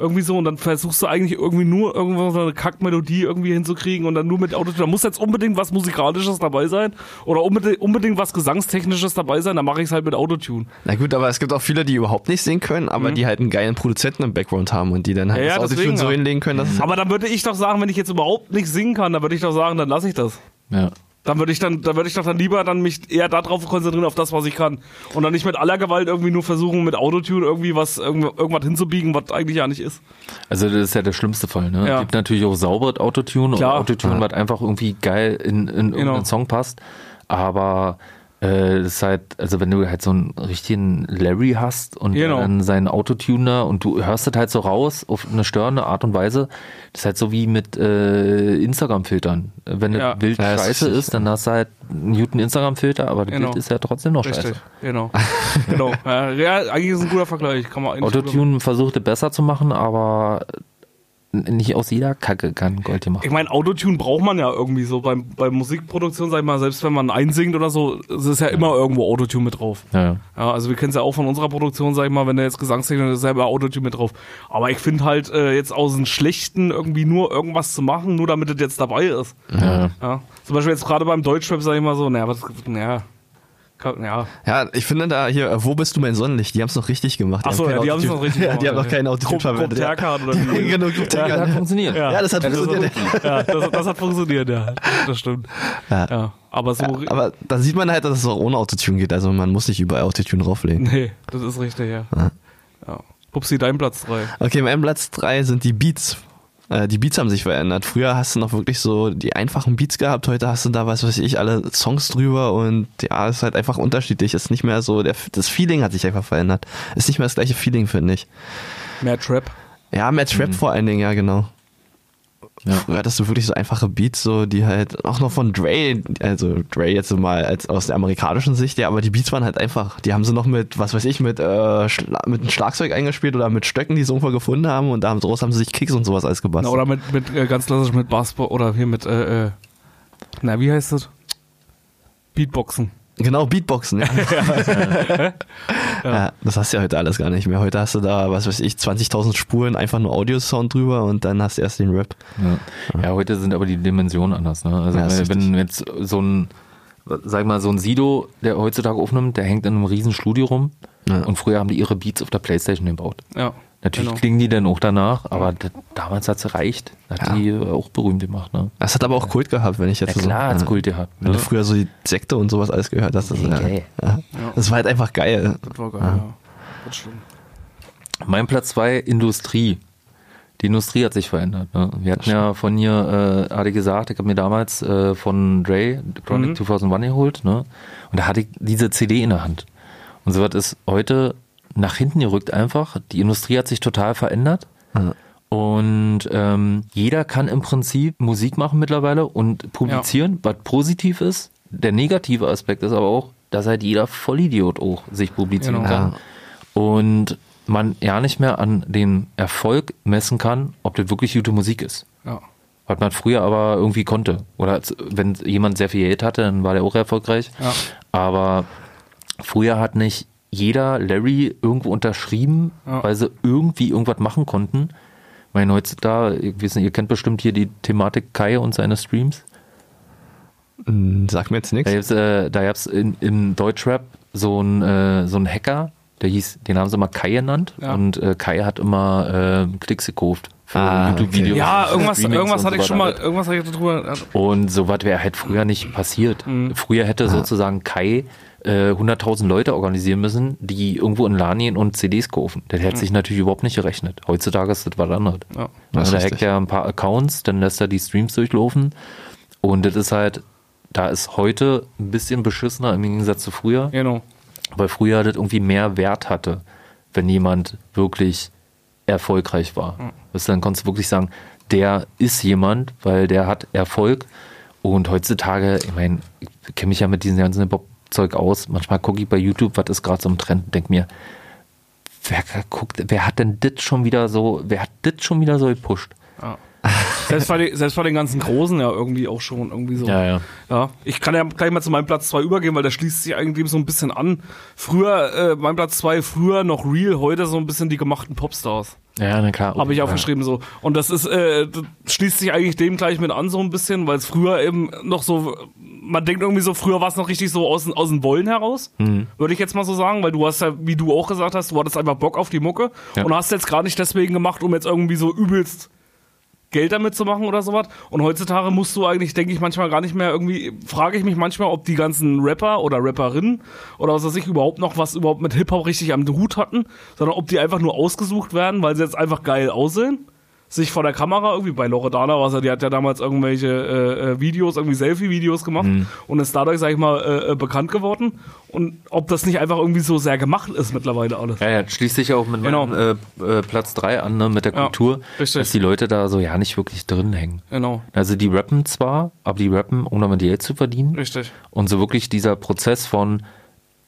Irgendwie so, und dann versuchst du eigentlich irgendwie nur irgendwo so eine Kackmelodie irgendwie hinzukriegen und dann nur mit Autotune. Da muss jetzt unbedingt was Musikalisches dabei sein oder unbedingt, unbedingt was Gesangstechnisches dabei sein, dann mache ich es halt mit Autotune. Na gut, aber es gibt auch viele, die überhaupt nicht singen können, aber die halt einen geilen Produzenten im Background haben und die dann halt Mhm. Ja, das deswegen, Autotune so ja. hinlegen können, dass es Aber dann würde ich doch sagen, wenn ich jetzt überhaupt nicht singen kann, dann würde ich doch sagen, dann lasse ich das. Ja. Dann würde ich dann, dann würde ich doch dann lieber dann mich eher darauf konzentrieren, auf das, was ich kann. Und dann nicht mit aller Gewalt irgendwie nur versuchen, mit Autotune irgendwie was, irgend- irgendwas hinzubiegen, was eigentlich ja nicht ist. Also das ist ja der schlimmste Fall. Ne? Ja. Es gibt natürlich auch sauberes Autotune Klar. und Autotune, was einfach irgendwie geil in, in irgendeinen Genau. Song passt. Aber äh, das ist halt, also wenn du halt so einen richtigen Larry hast und Genau. dann seinen Autotuner und du hörst das halt so raus auf eine störende Art und Weise, das ist halt so wie mit äh, Instagram-Filtern. Wenn Ja. das Bild Ja, ist scheiße richtig. ist, dann hast du halt einen guten Instagram-Filter, aber das Genau. Bild ist ja trotzdem noch Richtig, scheiße. genau. genau. Ja, eigentlich ist es ein guter Vergleich. Kann man Autotune versucht es besser zu machen, aber nicht aus jeder Kacke kann Gold gemacht Ich meine, Autotune braucht man ja irgendwie so beim, bei Musikproduktion, sag ich mal, selbst wenn man einsingt oder so, es ist ja immer irgendwo Autotune mit drauf. Ja. Ja, also wir kennen es ja auch von unserer Produktion, sag ich mal, wenn der jetzt Gesangstechnik ist, selber Autotune mit drauf. Aber ich finde halt, äh, jetzt aus dem Schlechten irgendwie nur irgendwas zu machen, nur damit es jetzt dabei ist. Ja. Ja. Zum Beispiel jetzt gerade beim Deutschrap, sag ich mal so, naja, was, naja, ja. Ja, ich finde da hier, äh, wo bist du mein Sonnenlicht? Die haben es noch richtig gemacht. Ach so, kein ja, die haben's Autotune- noch richtig Ja, gemacht, die haben noch ja. keinen Autotune Grupp- verwendet. Ja. Oder wie? genau, Grupp Das hat funktioniert. Ja, das hat funktioniert. Ja, das, das hat funktioniert, ja. Das stimmt. Ja. Ja. Aber so, Ja, aber da sieht man halt, dass es auch ohne Autotune geht. Also man muss nicht überall Autotune drauflegen. nee, das ist richtig, ja. ja. Pupsi, dein Platz 3. Okay, mein Platz 3 sind die Beats. Äh, Die Beats haben sich verändert. Früher hast du noch wirklich so die einfachen Beats gehabt, heute hast du da, was weiß ich, alle Songs drüber und ja, ist halt einfach unterschiedlich. Ist nicht mehr so, der, das Feeling hat sich einfach verändert. Ist nicht mehr das gleiche Feeling, finde ich. Mehr Trap. Ja, mehr Trap vor allen Dingen, ja, genau. Ja. Früher hattest du wirklich so einfache Beats, so die halt auch noch von Dre, also Dre jetzt mal als aus der amerikanischen Sicht, ja, aber die Beats waren halt einfach. Die haben sie noch mit, was weiß ich, mit, äh, mit einem Schlagzeug eingespielt oder mit Stöcken, die sie irgendwo gefunden haben und da haben, daraus haben sie sich Kicks und sowas alles Na, gebastelt. oder mit, mit äh, ganz klassisch mit Bassball oder hier mit, äh, äh, na, wie heißt das? Beatboxen. Genau, Beatboxen, ja. ja. Das hast du ja heute alles gar nicht mehr. Heute hast du da, was weiß ich, 20.000 Spuren, einfach nur Audiosound drüber und dann hast du erst den Rap. Ja. ja, heute sind aber die Dimensionen anders. Ne? Also Ja, ist wenn jetzt so ein, sag mal, so ein Sido, der heutzutage aufnimmt, der hängt in einem riesen Studio rum. Und früher haben die ihre Beats auf der Playstation gebaut. Ja. Natürlich Genau. klingen die dann auch danach, aber damals hat es gereicht. Hat Ja. die äh, auch berühmt gemacht. Ne? Das hat aber auch Kult gehabt, wenn ich jetzt Ja klar, so. hat's ja. Kult gehabt. Wenn Ne? du früher so die Sekte und sowas alles gehört hast. Das, Okay. ja, ja. das war halt einfach geil. Das war geil, ja. Das stimmt. Mein Platz zwei Industrie. Die Industrie hat sich verändert. Ne? Wir hatten ja von hier, äh, hatte ich gesagt, ich habe mir damals äh, von Dre Chronic 2001 geholt. Ne? Und da hatte ich diese CD in der Hand. Und so was ist heute nach hinten gerückt einfach. Die Industrie hat sich total verändert. Und ähm, jeder kann im Prinzip Musik machen mittlerweile und publizieren, was positiv ist. Der negative Aspekt ist aber auch, dass halt jeder Vollidiot auch sich publizieren Genau. kann. Und man ja nicht mehr an den Erfolg messen kann, ob das wirklich gute Musik ist. Ja. Was man früher aber irgendwie konnte. Oder wenn jemand sehr viel Geld hatte, dann war der auch erfolgreich. Ja. Aber früher hat nicht jeder Larry irgendwo unterschrieben, Ja. weil sie irgendwie irgendwas machen konnten. Ich meine, heutzutage, ich weiß nicht, ihr kennt bestimmt hier die Thematik Kai und seine Streams. Hm, Sag mir jetzt nichts. Da gab's, äh, da gab's in, im Deutschrap so einen äh, so einen Hacker, der hieß, den haben sie mal Kai genannt. Ja. Und äh, Kai hat immer äh, Klicks gekauft für Ah, YouTube-Videos. Ja, für irgendwas, Streamings irgendwas und hatte ich so schon mal, irgendwas hatte ich darüber. Und sowas wäre halt früher nicht passiert. Mhm. Früher hätte sozusagen Kai äh, 100.000 Leute organisieren müssen, die irgendwo in LAN gehen und CDs kaufen. Das hätte sich natürlich überhaupt nicht gerechnet. Heutzutage ist das was anderes. Ja. Das ist Also da hackt er ein paar Accounts, dann lässt er die Streams durchlaufen. Und das ist halt, da ist heute ein bisschen beschissener im Gegensatz zu früher, Genau. weil früher das irgendwie mehr Wert hatte, wenn jemand wirklich erfolgreich war. Weißt du, dann konntest du wirklich sagen, der ist jemand, weil der hat Erfolg. Und heutzutage, ich meine, ich kenne mich ja mit diesem ganzen Hip-Hop-Zeug aus. Manchmal gucke ich bei YouTube, was ist gerade so im Trend, und denke mir, wer guckt, wer hat denn das schon wieder so, wer hat das schon wieder so gepusht? Selbst bei, den, selbst bei den ganzen Großen ja irgendwie auch schon irgendwie so. ja. Ja, ich kann ja gleich mal zu meinem Platz 2 übergehen, weil der schließt sich eigentlich so ein bisschen an. Früher, äh, mein Platz 2, früher noch real, heute so ein bisschen die gemachten Popstars. Ja, na klar. Habe ich ja. aufgeschrieben so. Und das ist, äh, das schließt sich eigentlich dem gleich mit an so ein bisschen, weil es früher eben noch so, man denkt irgendwie so, früher war es noch richtig so aus, aus den Wollen heraus, Mhm. würde ich jetzt mal so sagen, weil du hast ja, wie du auch gesagt hast, du hattest einfach Bock auf die Mucke Ja. und hast jetzt gar nicht deswegen gemacht, um jetzt irgendwie so übelst Geld damit zu machen oder sowas. Und heutzutage musst du eigentlich, denke ich manchmal gar nicht mehr irgendwie, frage ich mich manchmal, ob die ganzen Rapper oder Rapperinnen oder was weiß ich überhaupt noch was überhaupt mit Hip-Hop richtig am Hut hatten, sondern ob die einfach nur ausgesucht werden, weil sie jetzt einfach geil aussehen. Sich vor der Kamera irgendwie, bei Loredana war ja, die hat ja damals irgendwelche äh, äh, Videos, irgendwie Selfie-Videos gemacht und ist dadurch, sag ich mal, äh, äh, bekannt geworden. Und ob das nicht einfach irgendwie so sehr gemacht ist mittlerweile alles. Ja, ja, das schließt sich ja auch mit Genau. meinem äh, äh, Platz 3 an, ne, mit der Ja, Kultur, richtig. dass die Leute da so ja nicht wirklich drin hängen. Genau, Also die rappen zwar, aber die rappen, um damit Geld zu verdienen. richtig. Und so wirklich dieser Prozess von,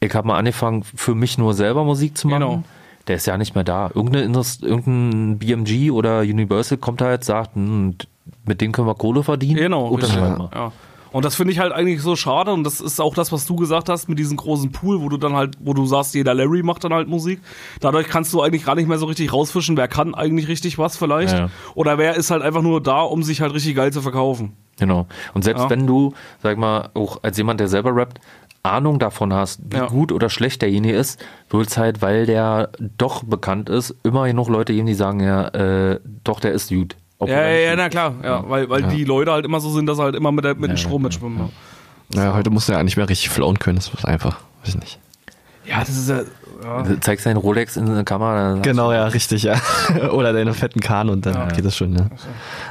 ich habe mal angefangen, für mich nur selber Musik zu machen, Genau. Der ist ja nicht mehr da. Irgendeine Indust irgendein BMG oder Universal kommt da jetzt, sagt, hm, mit dem können wir Kohle verdienen. Genau, Unterschreiben richtig. wir. Ja. Und das finde ich halt eigentlich so schade und das ist auch das, was du gesagt hast mit diesem großen Pool, wo du dann halt, wo du sagst, jeder Larry macht dann halt Musik. Dadurch kannst du eigentlich gar nicht mehr so richtig rausfischen, wer kann eigentlich richtig was vielleicht. Ja, ja. Oder wer ist halt einfach nur da, um sich halt richtig geil zu verkaufen. Genau. Und selbst Ja. wenn du, sag mal, auch als jemand, der selber rappt, Ahnung davon hast, wie Ja. gut oder schlecht derjenige ist, wird es halt, weil der doch bekannt ist, immer genug Leute geben, die sagen, ja, äh, doch, der ist gut. Ja, ja, ja, na klar, ja, weil, weil die Leute halt immer so sind, dass sie halt immer mit, der, mit dem Strom mitschwimmen. Ja, heute musst du ja nicht mehr richtig flown können. Das ist einfach, weiß ich nicht. Ja, das ist ja, ja. Du zeigst deinen Rolex in der Kamera. Genau, ja, richtig, ja. Oder deine fetten Kahn und dann geht es schon, ja.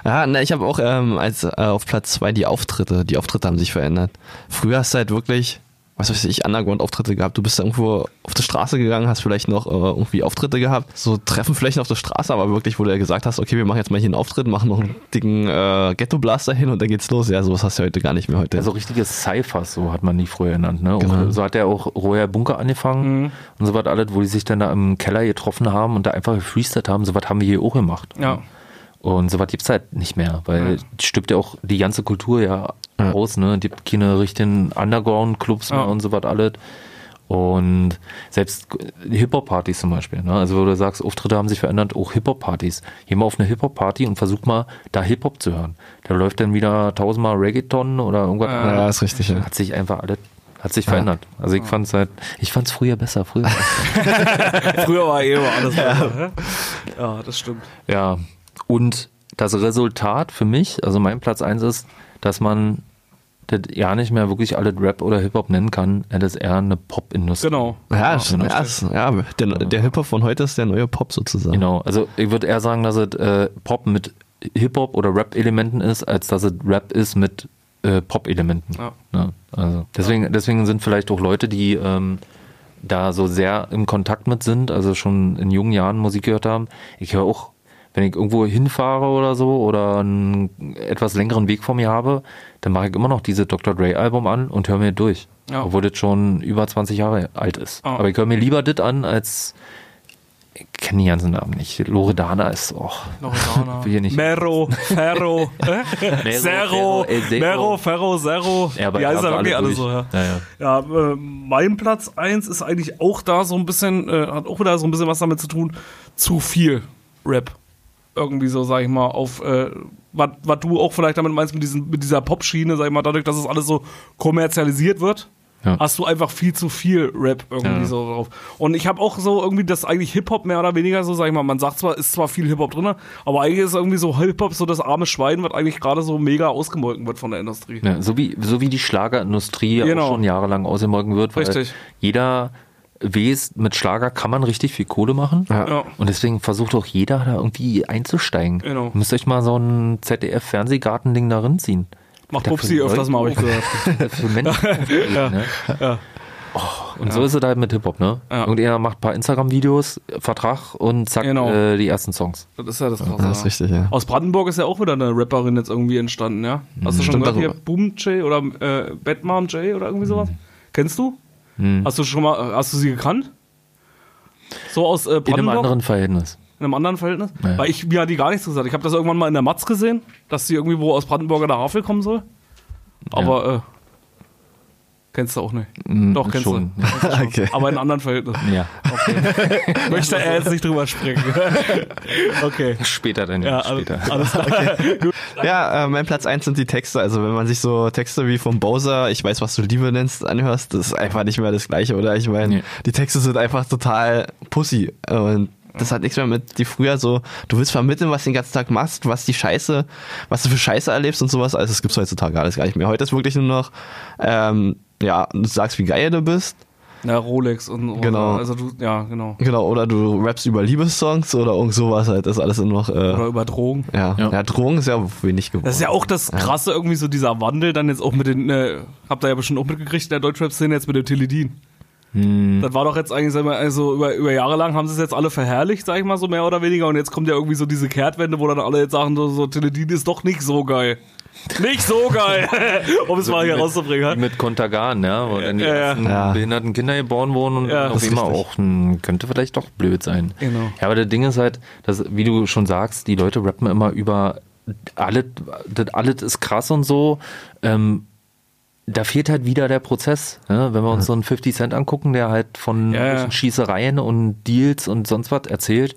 Ja, na, ich habe auch ähm, als äh, auf Platz zwei die Auftritte. Die Auftritte haben sich verändert. Früher hast du halt wirklich, was weiß ich, Underground-Auftritte gehabt. Du bist da irgendwo auf die Straße gegangen, hast vielleicht noch äh, irgendwie Auftritte gehabt. So Treffenflächen auf der Straße, aber wirklich, wo du ja gesagt hast, okay, wir machen jetzt mal hier einen Auftritt, machen noch einen dicken äh, Ghetto-Blaster hin und dann geht's los. Ja, sowas hast du heute gar nicht mehr heute. Also richtige Cyphers, so hat man die früher genannt. Ne? Genau. So hat er auch Royer Bunker angefangen und so was alles, wo die sich dann da im Keller getroffen haben und da einfach gefreestylt haben. So was haben wir hier auch gemacht. ja. Und sowas gibt's halt nicht mehr, weil es stirbt ja auch die ganze Kultur ja, Ja. aus, ne? Es gibt keine richtigen Underground-Clubs mehr Ja. und so was alles. Und selbst Hip-Hop-Partys zum Beispiel, ne? Also wo du sagst, Auftritte haben sich verändert, auch Hip-Hop-Partys. Geh mal auf eine Hip-Hop-Party und versuch mal, da Hip-Hop zu hören. Da läuft dann wieder tausendmal Reggaeton oder irgendwas. ja, ist richtig, ja. Hat sich einfach alles Hat sich verändert. Also ich fand's halt, ich fand's früher besser, früher. Früher war eh immer alles besser. Ja. ja, das stimmt. ja. Und das Resultat für mich, also mein Platz eins ist, dass man das ja nicht mehr wirklich alles Rap oder Hip-Hop nennen kann. Es ist eher eine Pop-Industrie. Genau. Ja, ist- genau. ja, ist- ja der, der Hip-Hop von heute ist der neue Pop sozusagen. Genau, also ich würde eher sagen, dass es äh, Pop mit Hip-Hop oder Rap-Elementen ist, als dass es Rap ist mit äh, Pop-Elementen. Ja. Ja, also deswegen, deswegen sind vielleicht auch Leute, die ähm, da so sehr im Kontakt mit sind, also schon in jungen Jahren Musik gehört haben. Ich höre auch, wenn ich irgendwo hinfahre oder so oder einen etwas längeren Weg vor mir habe, dann mache ich immer noch diese Dr. Dre Album an und höre mir durch. Ja. Obwohl das schon über 20 Jahre alt ist. Ah. Aber ich höre mir lieber das an, als ich kenne die ganzen Namen nicht. Loredana ist auch. Loredana. Will hier nicht. Mero, Ferro, äh? Zero. Mero, Ferro, Zero. Ja, aber heißen haben ja wirklich alle so, ja. Ja, ja. Ja, äh, mein Platz eins ist eigentlich auch da so ein bisschen, äh, hat auch wieder so ein bisschen was damit zu tun, zu viel Rap. Irgendwie so, sag ich mal, auf, äh, was du auch vielleicht damit meinst mit, diesen, mit dieser Pop-Schiene, sag ich mal, dadurch, dass es alles so kommerzialisiert wird, Ja. hast du einfach viel zu viel Rap irgendwie Ja. so drauf. Und ich habe auch so irgendwie das eigentlich Hip-Hop mehr oder weniger so, sag ich mal, man sagt zwar, ist zwar viel Hip-Hop drin, aber eigentlich ist irgendwie so Hip-Hop so das arme Schwein, was eigentlich gerade so mega ausgemolken wird von der Industrie. Ja, so, wie, so wie die Schlagerindustrie Genau. auch schon jahrelang ausgemolken wird, weil Richtig. jeder weiß, mit Schlager kann man richtig viel Kohle machen. Ja. Und deswegen versucht auch jeder da irgendwie einzusteigen. Genau. Ihr müsst euch mal so ein ZDF-Fernsehgarten-Ding da ziehen. Macht Pupsi öfters mal, habe ich gehört. Für Menschen. ne? Oh, und so ist es halt mit Hip-Hop, ne? Ja. Irgendjemand macht ein paar Instagram-Videos, Vertrag und zack, Genau. äh, die ersten Songs. Das ist ja das Krasse. Das ist richtig, ja. Aus Brandenburg ist ja auch wieder eine Rapperin jetzt irgendwie entstanden, ja? Hast du schon Stimmt, gehört hier? darüber. Boom J oder äh, Batmom J oder irgendwie sowas? Kennst du? Hm. Hast du schon mal, hast du sie gekannt? So aus äh, In einem anderen Verhältnis. In einem anderen Verhältnis? Ja. Weil ich, mir hat die gar nichts gesagt. Ich habe das irgendwann mal in der Matz gesehen, dass sie irgendwie wo aus Brandenburger der Havel kommen soll. Aber, äh, kennst du auch nicht. Doch, kennst schon. du. Kennst du schon. Okay. Aber in anderen Verhältnissen. Ja. Möchte er jetzt nicht drüber sprechen. okay. Später dann. Ja, alles, später. alles klar. Gut. Ja, äh, mein Platz eins sind die Texte. Also wenn man sich so Texte wie vom Bowser, ich weiß, was du Liebe nennst, anhörst, das ist einfach nicht mehr das Gleiche, oder? Ich meine, Nee. die Texte sind einfach total pussy. Und das hat nichts mehr mit die früher so, du willst vermitteln, was du den ganzen Tag machst, was die Scheiße, was du für Scheiße erlebst und sowas. Also das gibt's heutzutage alles gar nicht mehr. Heute ist wirklich nur noch, ähm, ja, du sagst, wie geil du bist. Ja, Rolex und und- Genau. Also du, ja, genau. Genau, oder du rappst über Liebessongs oder irgend sowas halt. Das ist alles noch, äh, Oder über Drogen. ja. Ja. ja. Drogen ist ja wenig geworden. Das ist ja auch das Krasse, irgendwie so dieser Wandel dann jetzt auch mit den, äh, habt ihr ja bestimmt auch mitgekriegt in der Deutschrap-Szene jetzt mit dem Teledin. Hm. Das war doch jetzt eigentlich, also über, über Jahre lang haben sie es jetzt alle verherrlicht, sag ich mal, so mehr oder weniger. Und jetzt kommt ja irgendwie so diese Kehrtwende, wo dann alle jetzt sagen, so, so Teledin ist doch nicht so geil. Nicht so geil, um es mal hier mit- rauszubringen. Mit Kontergan, ja, wo dann die Ja, ja. behinderten Kinder geboren wurden und Ja, auf immer auch, hm, könnte vielleicht doch blöd sein. Genau. Ja, aber das Ding ist halt, dass, wie du schon sagst, die Leute rappen immer über alles, das alles ist krass und so. Ähm, da fehlt halt wieder der Prozess. Ja? Wenn wir uns so einen 50 Cent angucken, der halt von Ja, Schießereien und Deals und sonst was erzählt,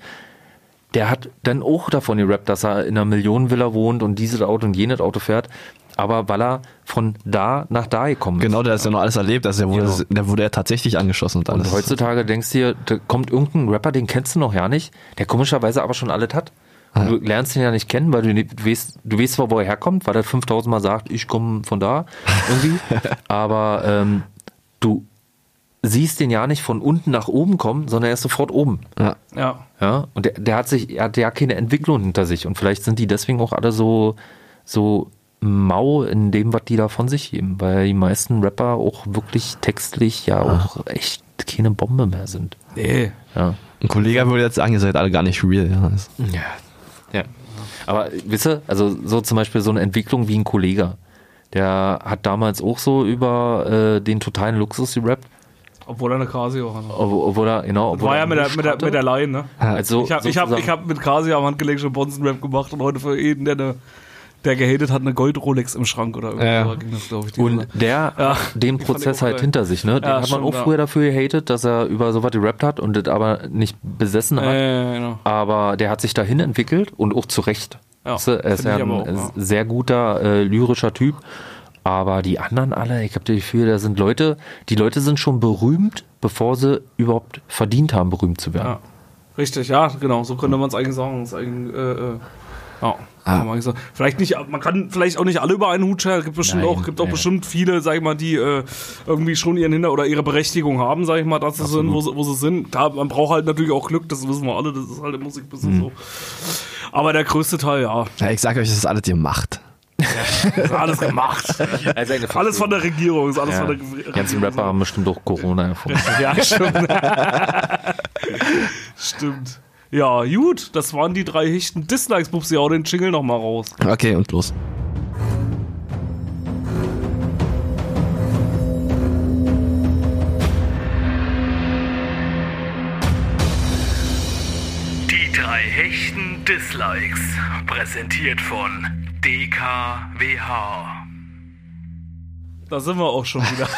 der hat dann auch davon gerappt, dass er in einer Millionenvilla wohnt und dieses Auto und jenes Auto fährt. Aber weil er von da nach da gekommen ist. Genau, der ist ja noch alles erlebt. Also der wurde, Genau. der wurde ja tatsächlich angeschossen und alles. Und heutzutage denkst du dir, da kommt irgendein Rapper, den kennst du noch ja nicht, der komischerweise aber schon alles hat. Und du lernst ihn ja nicht kennen, weil du, nicht, du, weißt, du weißt zwar, wo er herkommt, weil er 5000 Mal sagt, ich komme von da, irgendwie. aber ähm, du siehst den ja nicht von unten nach oben kommen, sondern er ist sofort oben. ja. Ja. Ja, und der, der hat sich, er hat ja keine Entwicklung hinter sich. Und vielleicht sind die deswegen auch alle so, so mau in dem, was die da von sich geben, weil die meisten Rapper auch wirklich textlich ja auch echt keine Bombe mehr sind. Nee. Ja. Ein Kollege würde jetzt sagen, ihr seid alle gar nicht real. Ja. Ja. ja. Aber wisst ihr, also so zum Beispiel so eine Entwicklung wie ein Kollege, der hat damals auch so über äh, den totalen Luxus gerappt, Obwohl er eine Casio hatte. obwohl, obwohl er, genau, obwohl War er ja mit der, mit der, mit der Line, ne? also Ich habe ich hab, ich hab mit Casio am Handgelenk schon Bonzen-Rap gemacht und heute für jeden, der, eine, der gehatet hat, eine Gold-Rolex im Schrank oder irgendwie Ja. ich. Und der Ja, hat den Prozess halt geil. hinter sich, ne? Den Ja, hat man auch ja. früher dafür gehatet, dass er über sowas gerappt hat und das aber nicht besessen hat. genau. Aber der hat sich dahin entwickelt und auch zu Recht. Ja, er ist ja ein auch, ja. sehr guter äh, lyrischer Typ. Aber die anderen alle, ich habe das Gefühl, da sind Leute, die Leute sind schon berühmt, bevor sie überhaupt verdient haben, berühmt zu werden. Ja. Richtig, ja, genau, so könnte man es eigentlich sagen. Eigentlich, äh, äh, ja, sagen. Vielleicht nicht, man kann vielleicht auch nicht alle über einen Hut scheren. Es gibt bestimmt Nein, auch, gibt auch ja. bestimmt viele, sag ich mal, die äh, irgendwie schon ihren Hinter- oder ihre Berechtigung haben, sag ich mal, dass sie sind, wo sie, wo sie sind. Klar, man braucht halt natürlich auch Glück, das wissen wir alle, das ist halt im Musikbusiness so. Aber der größte Teil, ja, Ja, ich sag euch, das ist alles ihr macht. Ist alles gemacht. alles von der Regierung, ist alles Ja. von der Die Regierung. ganzen Rapper haben bestimmt auch Corona erfunden. Ja, stimmt. stimmt. Ja, gut, das waren die drei Hichten Dislikes. Bubsi, hau den Jingle nochmal raus. Okay, und los. Die drei Hechten Dislikes. Präsentiert von DKWH. Da sind wir auch schon wieder.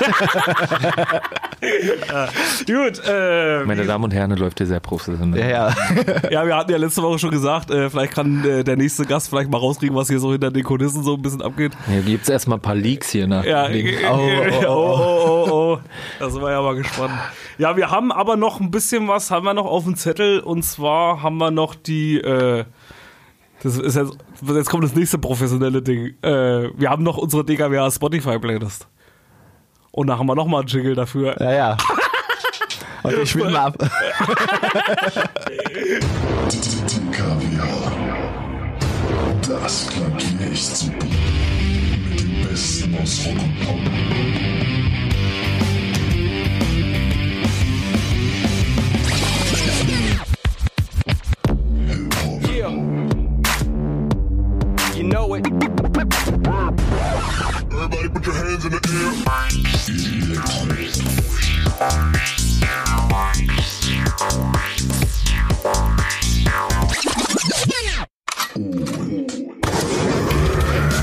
ja, gut, äh, Meine Damen und Herren, das läuft hier sehr professionell. Ja, ja. ja, wir hatten ja letzte Woche schon gesagt, äh, vielleicht kann äh, der nächste Gast vielleicht mal rauskriegen, was hier so hinter den Kulissen so ein bisschen abgeht. Hier gibt's erstmal ein paar Leaks hier nach. Ja, wegen- äh, oh, oh, oh, oh, oh. Da sind wir ja mal gespannt. Ja, wir haben aber noch ein bisschen was, haben wir noch auf dem Zettel und zwar haben wir noch die, äh, das ist jetzt, jetzt kommt das nächste professionelle Ding. Äh, wir haben noch unsere DKWH Spotify Playlist. Und da haben wir noch mal einen Jingle dafür. Ja, ja. Okay, spiel mal ab. DKWH. Das klang hier echt super. Mit dem Besten aus Rock und Pop. Know it. Everybody put your hands in the air.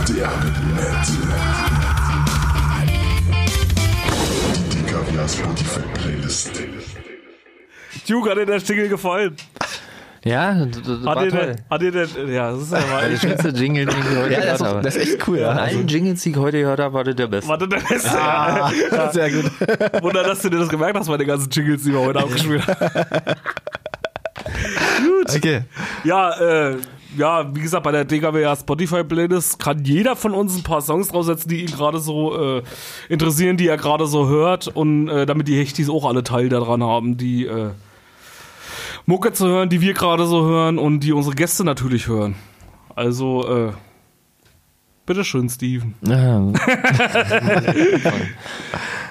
Der Nette. Die Spotify Playlist. Duke, hat dir der Jingle gefallen? Ja, das, Hat war dir, toll. der, hat dir der, ja, das ist ja mal, Der schönste Jingle, den ich heute Ja, gehört das, habe. ist, das ist echt cool, ja. allen Jingles, die ich heute gehört habe, war das der beste. Warte, der Beste. Ah, sehr gut. Wunder, dass du dir das gemerkt hast, meine ganzen Jingles, die wir heute abgespielt haben. Gut. Okay. Ja, äh, ja, wie gesagt, bei der DKWH Spotify Playlist kann jeder von uns ein paar Songs draufsetzen, die ihn gerade so äh, interessieren, die er gerade so hört und äh, damit die Hechtis auch alle Teil daran haben, die äh, Mucke zu hören, die wir gerade so hören und die unsere Gäste natürlich hören. Also, äh, bitteschön, Steven. Ja.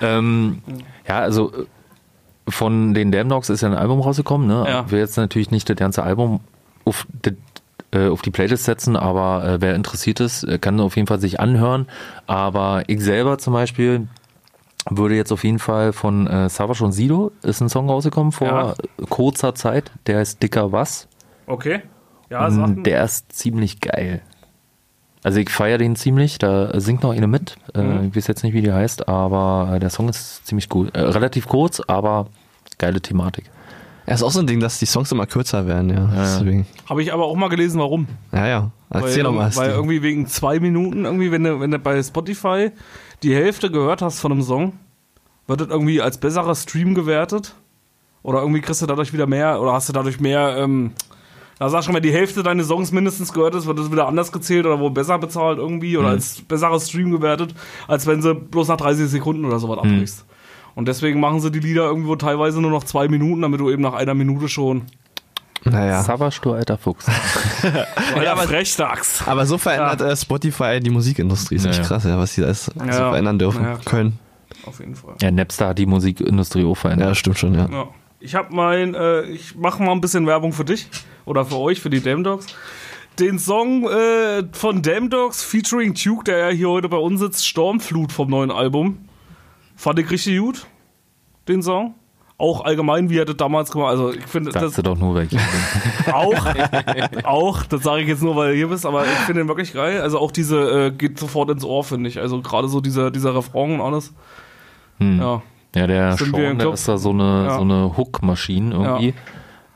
ähm, ja, also äh, von den Damn Dogs ist ja ein Album rausgekommen. Ne? Ja. Ich will jetzt natürlich nicht das ganze Album auf die, äh, auf die Playlist setzen, aber äh, wer interessiert ist, äh, kann auf jeden Fall sich anhören. Aber ich selber zum Beispiel würde jetzt auf jeden Fall von äh, Savage und Sido ist ein Song rausgekommen vor Ja. kurzer Zeit. Der heißt Dicker Was. Okay. Ja, Und der ist ziemlich geil. Also ich feiere den ziemlich, da singt noch eine mit. Äh, Mhm. ich weiß jetzt nicht, wie die heißt, aber äh, der Song ist ziemlich cool. Äh, relativ kurz, aber geile Thematik. Ja, ist auch so ein Ding, dass die Songs immer kürzer werden, ja. Deswegen. Habe ich aber auch mal gelesen, warum. Ja, ja. Erzähl weil, doch mal. Weil irgendwie wegen zwei Minuten, irgendwie, wenn du, wenn du bei Spotify die Hälfte gehört hast von einem Song, wird das irgendwie als besserer Stream gewertet. Oder irgendwie kriegst du dadurch wieder mehr, oder hast du dadurch mehr, ähm, da sagst du schon, wenn die Hälfte deines Songs mindestens gehört ist, wird das wieder anders gezählt oder wo besser bezahlt irgendwie oder als besserer Stream gewertet, als wenn sie bloß nach 30 Sekunden oder sowas abbrichst. Und deswegen machen sie die Lieder irgendwo teilweise nur noch zwei Minuten, damit du eben nach einer Minute schon. naja. Savage, du alter Fuchs. Ja, aber Frechdachs. Aber so verändert äh, Spotify die Musikindustrie. Ist Ja, echt ja. krass, ja, was die da ist, so Ja. verändern dürfen Ja, klar. können. Auf jeden Fall. ja, Napster hat die Musikindustrie auch Ja, verändert. stimmt schon, ja. Ja. Ich habe mein, äh, ich mache mal ein bisschen Werbung für dich oder für euch, für die Damn Dogs. Den Song äh, von Damn Dogs featuring Duke, der ja hier heute bei uns sitzt, Stormflut vom neuen Album. Fand ich richtig gut, den Song. Auch allgemein, wie er das damals gemacht Also ich finde das du doch nur, welche. auch, auch, das sage ich jetzt nur, weil du hier bist, aber ich finde den wirklich geil. Also auch diese, äh, geht sofort ins Ohr, finde ich. Also gerade so dieser, dieser Refrain und alles. Hm. Ja. Ja, der Sind Sean, der ist da so eine, Ja. so eine Hook-Maschine irgendwie.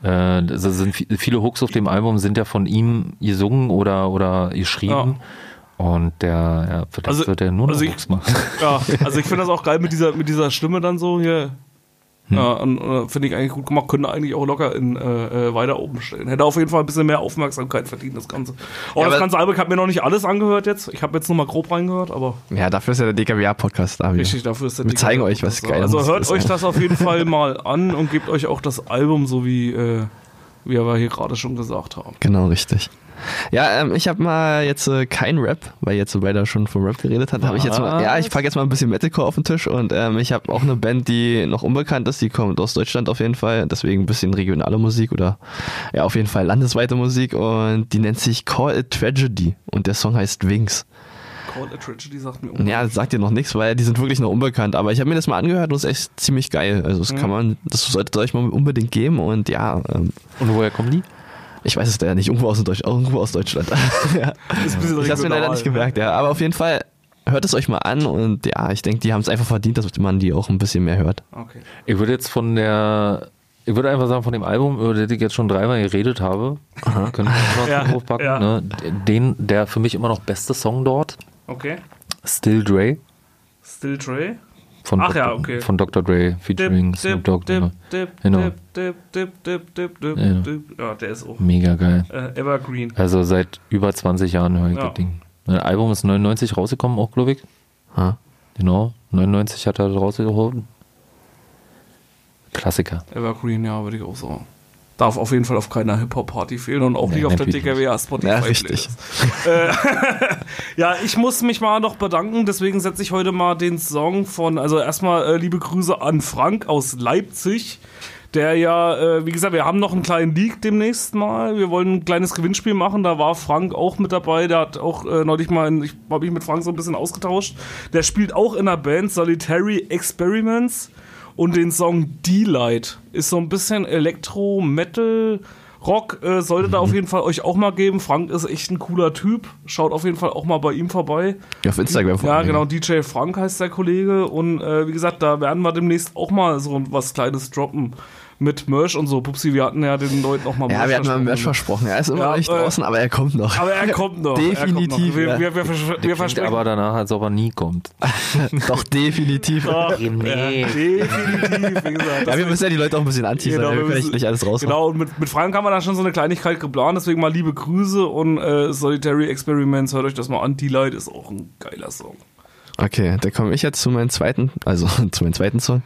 Äh, das sind vi- viele Hooks auf dem Album sind ja von ihm gesungen oder, oder geschrieben. Und der, ja, vielleicht Also- wird er nur noch also ich- machen. Ja, also ich finde das auch geil mit dieser, mit dieser Stimme dann so hier. Hm. Ja, und, äh, finde ich eigentlich gut gemacht. Könnte eigentlich auch locker in äh, äh, weiter oben stellen. Hätte auf jeden Fall ein bisschen mehr Aufmerksamkeit verdient, das Ganze. Auch Ja, das ganze Album, ich habe mir noch nicht alles angehört jetzt. Ich habe jetzt nur mal grob reingehört, aber Ja, dafür ist ja der DKWA-Podcast da. wieder. richtig, dafür ist der Wir zeigen euch, was da. geile Also Musik hört ist, euch das auf jeden Fall mal an und gebt euch auch das Album, so wie, äh, wie wir hier gerade schon gesagt haben. Genau, richtig. Ja, ähm, ich habe mal jetzt äh, kein Rap, weil jetzt so beide schon vom Rap geredet hat, habe ich jetzt mal, ja, ich packe jetzt mal ein bisschen Metalcore auf den Tisch und ähm, ich habe auch eine Band, die noch unbekannt ist, die kommt aus Deutschland auf jeden Fall, deswegen ein bisschen regionale Musik oder ja, auf jeden Fall landesweite Musik und die nennt sich Call It Tragedy und der Song heißt Wings. Call a Tragedy sagt mir auch. Ja, das sagt dir noch nichts, weil die sind wirklich noch unbekannt, aber ich habe mir das mal angehört und es ist echt ziemlich geil. Also das kann man, das solltet ihr euch mal unbedingt geben und ja, ähm, Und woher kommen die? Ich weiß es ja nicht, irgendwo aus, Deutsch, irgendwo aus Deutschland. ja. Ist ein bisschen Ich hab's mir leider nicht gemerkt, ja. Aber auf jeden Fall hört es euch mal an und ja, ich denke, die haben es einfach verdient, dass man die auch ein bisschen mehr hört. Okay. Ich würde jetzt von der, ich würde einfach sagen, von dem Album, über das ich jetzt schon dreimal geredet habe, können wir noch Ja, draufpacken, ja. ne? Den, der für mich immer noch beste Song dort, Okay. Still Dre, Still Trey. Von, Ach Dr. ja, okay. von Dr. Dre, featuring Snoop Dogg. dip, ne? dip, Genau. dip, dip, dip, dip, dip, dip, Ja. dip. Ja, der ist auch Mega geil. äh, Evergreen. Also seit über 20 Jahren höre ich Ja. das Ding. Das Album ist 99 rausgekommen, auch glaube ich. Ha. Genau, 99 hat er rausgeholt. Klassiker. Evergreen, ja, würde ich auch sagen. Darf auf jeden Fall auf keiner Hip-Hop-Party fehlen und auch Nee, nicht auf der DKWA Spotify. Ja, richtig. Äh, ja, ich muss mich mal noch bedanken, deswegen setze ich heute mal den Song von, also erstmal äh, liebe Grüße an Frank aus Leipzig. Der ja, äh, wie gesagt, wir haben noch einen kleinen Leak demnächst mal. Wir wollen ein kleines Gewinnspiel machen. Da war Frank auch mit dabei. Der hat auch äh, neulich mal, in, ich habe mich mit Frank so ein bisschen ausgetauscht. Der spielt auch in der Band Solitary Experiments und den Song D-Light. Ist so ein bisschen Elektro, Metal, Rock. Äh, sollte da auf jeden Fall euch auch mal geben. Frank ist echt ein cooler Typ. Schaut auf jeden Fall auch mal bei ihm vorbei. Ja, auf Instagram Ja, genau, DJ Frank heißt der Kollege. Und äh, wie gesagt, da werden wir demnächst auch mal so was Kleines droppen. Mit Merch und so. Pupsi, wir hatten ja den Leuten auch mal Ja, wir hatten mal Merch versprochen. versprochen. Er ist immer Ja, noch nicht äh, draußen, aber er kommt noch. Aber er kommt noch. Er kommt noch. Definitiv, Wir, ja. wir, wir, vers- wir versprechen. aber danach, als ob er nie kommt. Doch, definitiv. Ach, Nee. ja, definitiv, wie gesagt. Ja, wir müssen ja die Leute auch ein bisschen anteasern. Genau, wir können müssen- nicht alles raus. Genau, und mit, mit Frank haben wir dann schon so eine Kleinigkeit geplant, deswegen mal liebe Grüße und äh, Solitary Experiments, hört euch das mal an. D-Light ist auch ein geiler Song. Okay, da komme ich jetzt zu meinem zweiten, also zu meinem zweiten Song.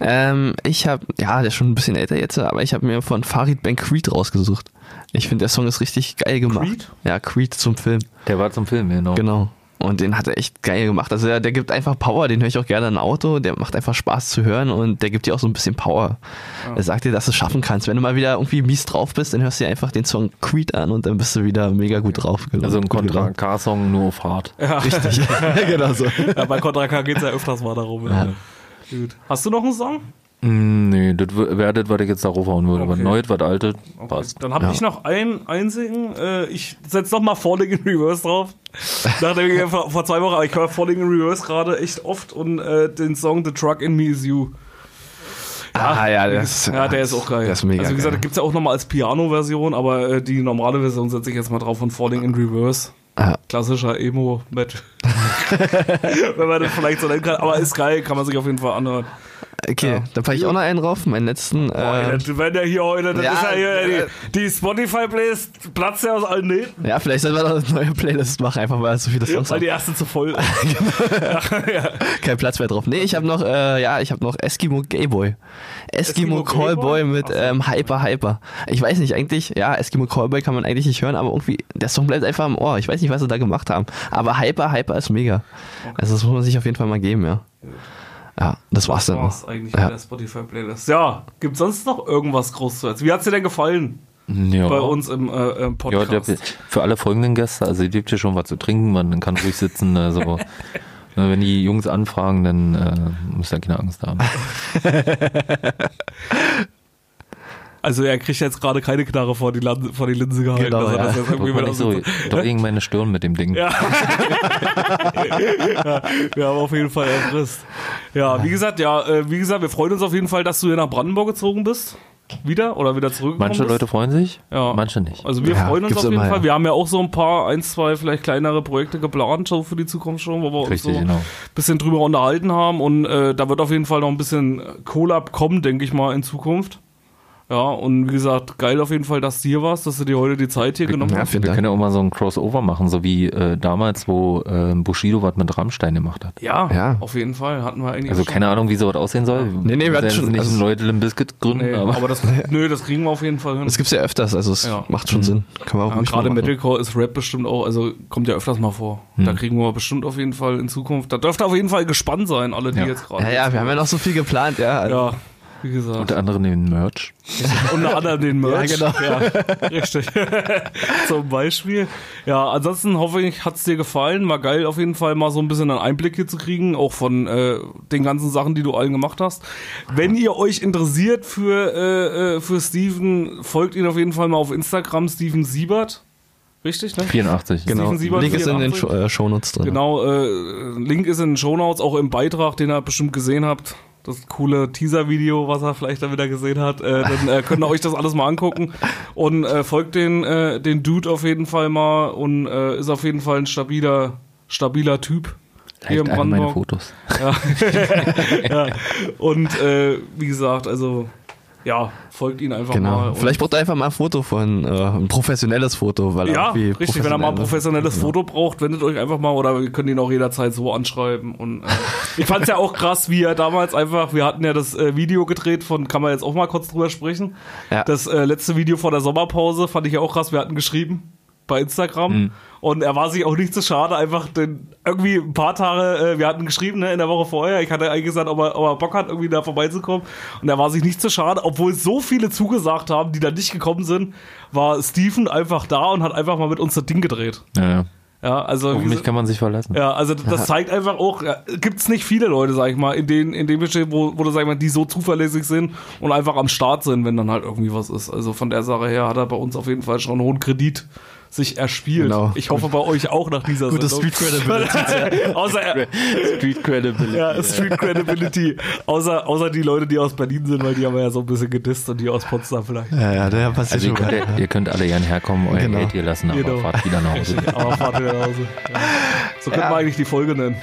Ähm, ich habe, ja, der ist schon ein bisschen älter jetzt, aber ich habe mir von Farid Ben Creed rausgesucht. Ich finde, der Song ist richtig geil gemacht. Creed? Ja, Creed zum Film. Der war zum Film, genau. Genau. Und den hat er echt geil gemacht. Also der, der gibt einfach Power, den höre ich auch gerne im Auto. Der macht einfach Spaß zu hören und der gibt dir auch so ein bisschen Power. Er sagt dir, dass du es schaffen kannst. Wenn du mal wieder irgendwie mies drauf bist, dann hörst du dir einfach den Song Creed an und dann bist du wieder mega gut drauf. Also ein Contra. K-Song nur auf hart. Richtig. genau so. Ja, bei Contra K geht es ja öfters mal darum. Ja. Gut. Hast du noch einen Song? Mm, nee, das wäre das, was ich jetzt darauf hauen würde. Okay. Was Neues, was Altes, passt. Dann habe Ja. ich noch einen einzigen. Äh, ich setze noch mal Falling in Reverse drauf. Nachdem ich vor, vor zwei Wochen, aber ich höre Falling in Reverse gerade echt oft und äh, den Song The Truck in Me Is You. ah, ja, der ges- ist, ja, der ist auch geil. Der ist mega also wie gesagt, geil. gibt es ja auch nochmal als Piano-Version, aber äh, die normale Version setze ich jetzt mal drauf von Falling in Reverse. Ja. Klassischer Emo-Met. Wenn man das vielleicht so nennen kann. Aber ist geil, kann man sich auf jeden Fall anhören. Okay, Ja. dann packe ich auch noch einen drauf, meinen letzten. Boah, Äh, wenn der hier heute, das ja, ist ja hier, äh, die, die Spotify-Playlist platzt ja aus allen Nähten, ja, vielleicht sollten wir noch eine neue Playlist machen, einfach weil so viele Songs weil die erste zu voll ist. Kein Platz mehr drauf. Nee, ich habe noch, äh, ja, ich habe noch Eskimo Gayboy. Eskimo, Eskimo Callboy mit ähm, Hyper Hyper. Ich weiß nicht, eigentlich, ja, Eskimo Callboy kann man eigentlich nicht hören, aber irgendwie, der Song bleibt einfach im Ohr. Ich weiß nicht, was sie da gemacht haben. Aber Hyper Hyper ist mega. Also das muss man sich auf jeden Fall mal geben, ja. Ja, das war's Das dann. war's noch. eigentlich Ja. der Spotify-Playlist. Ja, gibt sonst noch irgendwas groß zu erzählen? Wie hat's dir denn gefallen Ja. bei uns im, äh, im Ja, Podcast? der, für alle folgenden Gäste, also ihr dürft hier schon was zu trinken, man kann ruhig sitzen, also na, wenn die Jungs anfragen, dann äh, müsst ihr keine Angst haben. also er kriegt jetzt gerade keine Knarre vor die, Lan vor die Linse gehalten. Genau, er ja. das irgendwie nicht so, doch meine Stirn mit dem Ding. Ja. ja. Wir haben auf jeden Fall erfrisst. Ja, wie gesagt, ja, äh, wie gesagt, wir freuen uns auf jeden Fall, dass du hier nach Brandenburg gezogen bist. wieder oder wieder zurückgekommen Manche bist. Leute freuen sich, Ja. manche nicht. Also wir Ja, freuen uns auf jeden immer, Fall. ja. Wir haben ja auch so ein paar, ein, zwei vielleicht kleinere Projekte geplant, so für die Zukunft schon, wo wir uns Richtig, so genau. ein bisschen drüber unterhalten haben. Und äh, da wird auf jeden Fall noch ein bisschen Collab kommen, denke ich mal, in Zukunft. Ja, und wie gesagt, geil auf jeden Fall, dass du hier warst, dass du dir heute die Zeit hier genommen Ja, hast. Wir Dank. können ja auch mal so ein Crossover machen, so wie äh, damals, wo äh, Bushido was mit Rammstein gemacht hat. Ja, Ja. auf jeden Fall. Hatten wir eigentlich Also schon. keine Ahnung, wie sowas aussehen soll. Nee, nee, wir hatten schon- nicht also- Leute Limp Bizkit gründen, Nee, aber, aber das, nö, das kriegen wir auf jeden Fall hin. Das gibt's ja öfters, also es Ja. macht schon Sinn. Kann man auch Ja, gerade. Metalcore ist Rap bestimmt auch, also kommt ja öfters mal vor. Da kriegen wir bestimmt auf jeden Fall in Zukunft. Da dürft ihr auf jeden Fall gespannt sein, alle, die Ja. jetzt gerade. Ja, ja, wir haben ja noch so viel geplant, ja. Also, Ja, wie gesagt. unter anderem den Merch. Unter anderem den Merch. Ja, genau. Ja, richtig. Zum Beispiel. Ja, ansonsten hoffe ich, hat's dir gefallen. War geil auf jeden Fall mal so ein bisschen einen Einblick hier zu kriegen, auch von äh, den ganzen Sachen, die du allen gemacht hast. Wenn ihr euch interessiert für, äh, äh, für Steven, folgt ihn auf jeden Fall mal auf Instagram, Steven Siebert. Richtig, ne? 84. Genau. Steven Siebert, Link ist in den 84. Show, äh, Shownotes drin. Genau, äh, Link ist in den Shownotes, auch im Beitrag, den ihr bestimmt gesehen habt. Das coole Teaser-Video, was er vielleicht da wieder gesehen hat. Äh, dann äh, könnt ihr euch das alles mal angucken. Und äh, folgt den, äh, den Dude auf jeden Fall mal und äh, ist auf jeden Fall ein stabiler, stabiler Typ. Hier in alle meine Brandenburg. Fotos. ja. Und äh, wie gesagt, also ja, folgt ihn einfach mal. Genau. Und- Vielleicht braucht er einfach mal ein Foto von, äh, ein professionelles Foto, weil Ja, richtig. Wenn er mal ein professionell- professionelles Foto braucht, wendet euch einfach mal oder wir können ihn auch jederzeit so anschreiben. Und äh, ich fand es ja auch krass, wie er damals einfach, wir hatten ja das äh, Video gedreht von, kann man jetzt auch mal kurz drüber sprechen. Ja. Das äh, letzte Video vor der Sommerpause fand ich ja auch krass. Wir hatten geschrieben bei Instagram Mhm. und er war sich auch nicht zu schade, einfach den, irgendwie ein paar Tage, äh, wir hatten geschrieben, ne, in der Woche vorher, ich hatte eigentlich gesagt, ob er, ob er Bock hat, irgendwie da vorbeizukommen und er war sich nicht zu schade, obwohl so viele zugesagt haben, die da nicht gekommen sind, war Steven einfach da und hat einfach mal mit uns das Ding gedreht. Ja, ja. Ja, also Auf mich so- kann man sich verlassen. ja, also das zeigt einfach auch, ja, gibt's nicht viele Leute, sag ich mal, in denen, in dem Bestehen, wo, wo du, sag ich mal, die so zuverlässig sind und einfach am Start sind, wenn dann halt irgendwie was ist. Also von der Sache her hat er bei uns auf jeden Fall schon einen hohen Kredit sich erspielt. Genau. Ich hoffe bei euch auch nach dieser Gute Sendung. Street Credibility. außer er, Street Credibility. ja, Street Credibility. Außer, außer die Leute, die aus Berlin sind, weil die haben wir ja so ein bisschen gedisst und die aus Potsdam vielleicht. Ja, ja, der passiert Also ihr könnt, mal. ihr könnt alle gern herkommen, euer Genau. Geld hier lassen, aber Genau. fahrt wieder nach Hause. Aber fahrt wieder nach Hause. Ja. So könnte Ja. man eigentlich die Folge nennen.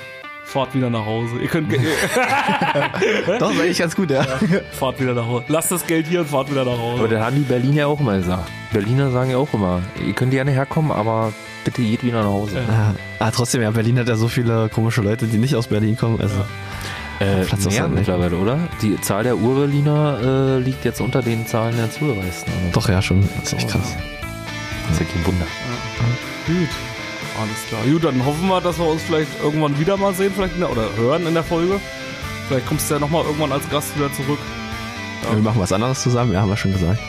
Fahrt wieder nach Hause. Ihr könnt, Doch, ist eigentlich ganz gut, ja. fahrt wieder nach Hause. Lasst das Geld hier und fahrt wieder nach Aber Hause. das haben die Berliner ja auch immer gesagt. Berliner sagen ja auch immer, ihr könnt gerne herkommen, aber bitte geht wieder nach Hause. Ja. Ah, trotzdem, ja, Berlin hat ja so viele komische Leute, die nicht aus Berlin kommen. Also, Äh, Platz aus mehr mittlerweile, oder? Die Zahl der Urberliner äh, liegt jetzt unter den Zahlen der Zugereisten. doch, ja, schon. Das ist echt krass. Das ist ja kein Wunder. Gut. Alles klar. Gut, dann hoffen wir, dass wir uns vielleicht irgendwann wieder mal sehen, vielleicht in der, oder hören in der Folge. Vielleicht kommst du ja nochmal irgendwann als Gast wieder zurück. Wir machen was anderes zusammen, ja, haben wir schon gesagt.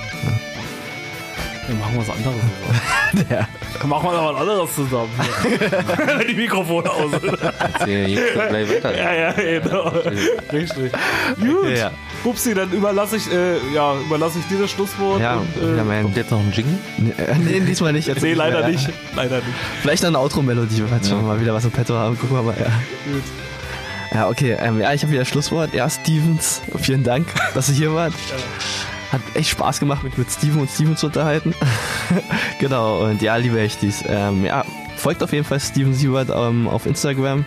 Wir machen was anderes. Ja. Dann machen wir noch was anderes zusammen. Wenn die Mikrofone aus ja, ja, genau. Richtig. Gut. Ja. Pupsi, dann überlasse ich, äh, ja, überlasse ich dir das Schlusswort. Ja, und, ja, äh, mein, Kommt jetzt noch ein Jingle? nee, nee, diesmal nicht. Jetzt nee, leider mehr, ja. nicht. Leider nicht. Vielleicht noch eine Outro-Melodie, falls wir mal wieder was im Petto haben. Gucken wir mal, ja. Gut. Ja, okay. Ähm, ja, ich habe wieder Schlusswort. Ja, Stevens, vielen Dank, dass ihr hier wart. Hat echt Spaß gemacht, mich mit Steven und Steven zu unterhalten. genau, und ja, liebe Echtis, ähm, ja, folgt auf jeden Fall Steven Siebert ähm, auf Instagram.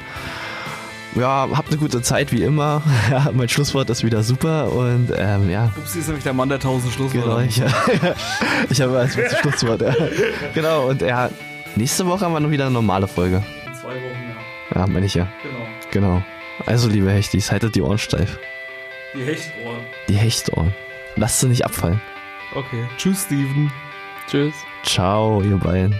Ja, habt eine gute Zeit wie immer. Ja, mein Schlusswort ist wieder super und ähm, ja, Pupsi ist nämlich der Mann der tausend genau, Schlussworte. ich, ich habe als letztes Schlusswort. Ja. Genau, und ja, nächste Woche haben wir noch wieder eine normale Folge. In zwei Wochen, ja. Ja, meine ich ja. Genau. Genau. Also, liebe Hechtis, haltet die Ohren steif. Die Hechtohren. Die Hechtohren. Lasst sie nicht abfallen. Okay. Tschüss, Steven. Tschüss. Ciao, ihr beiden.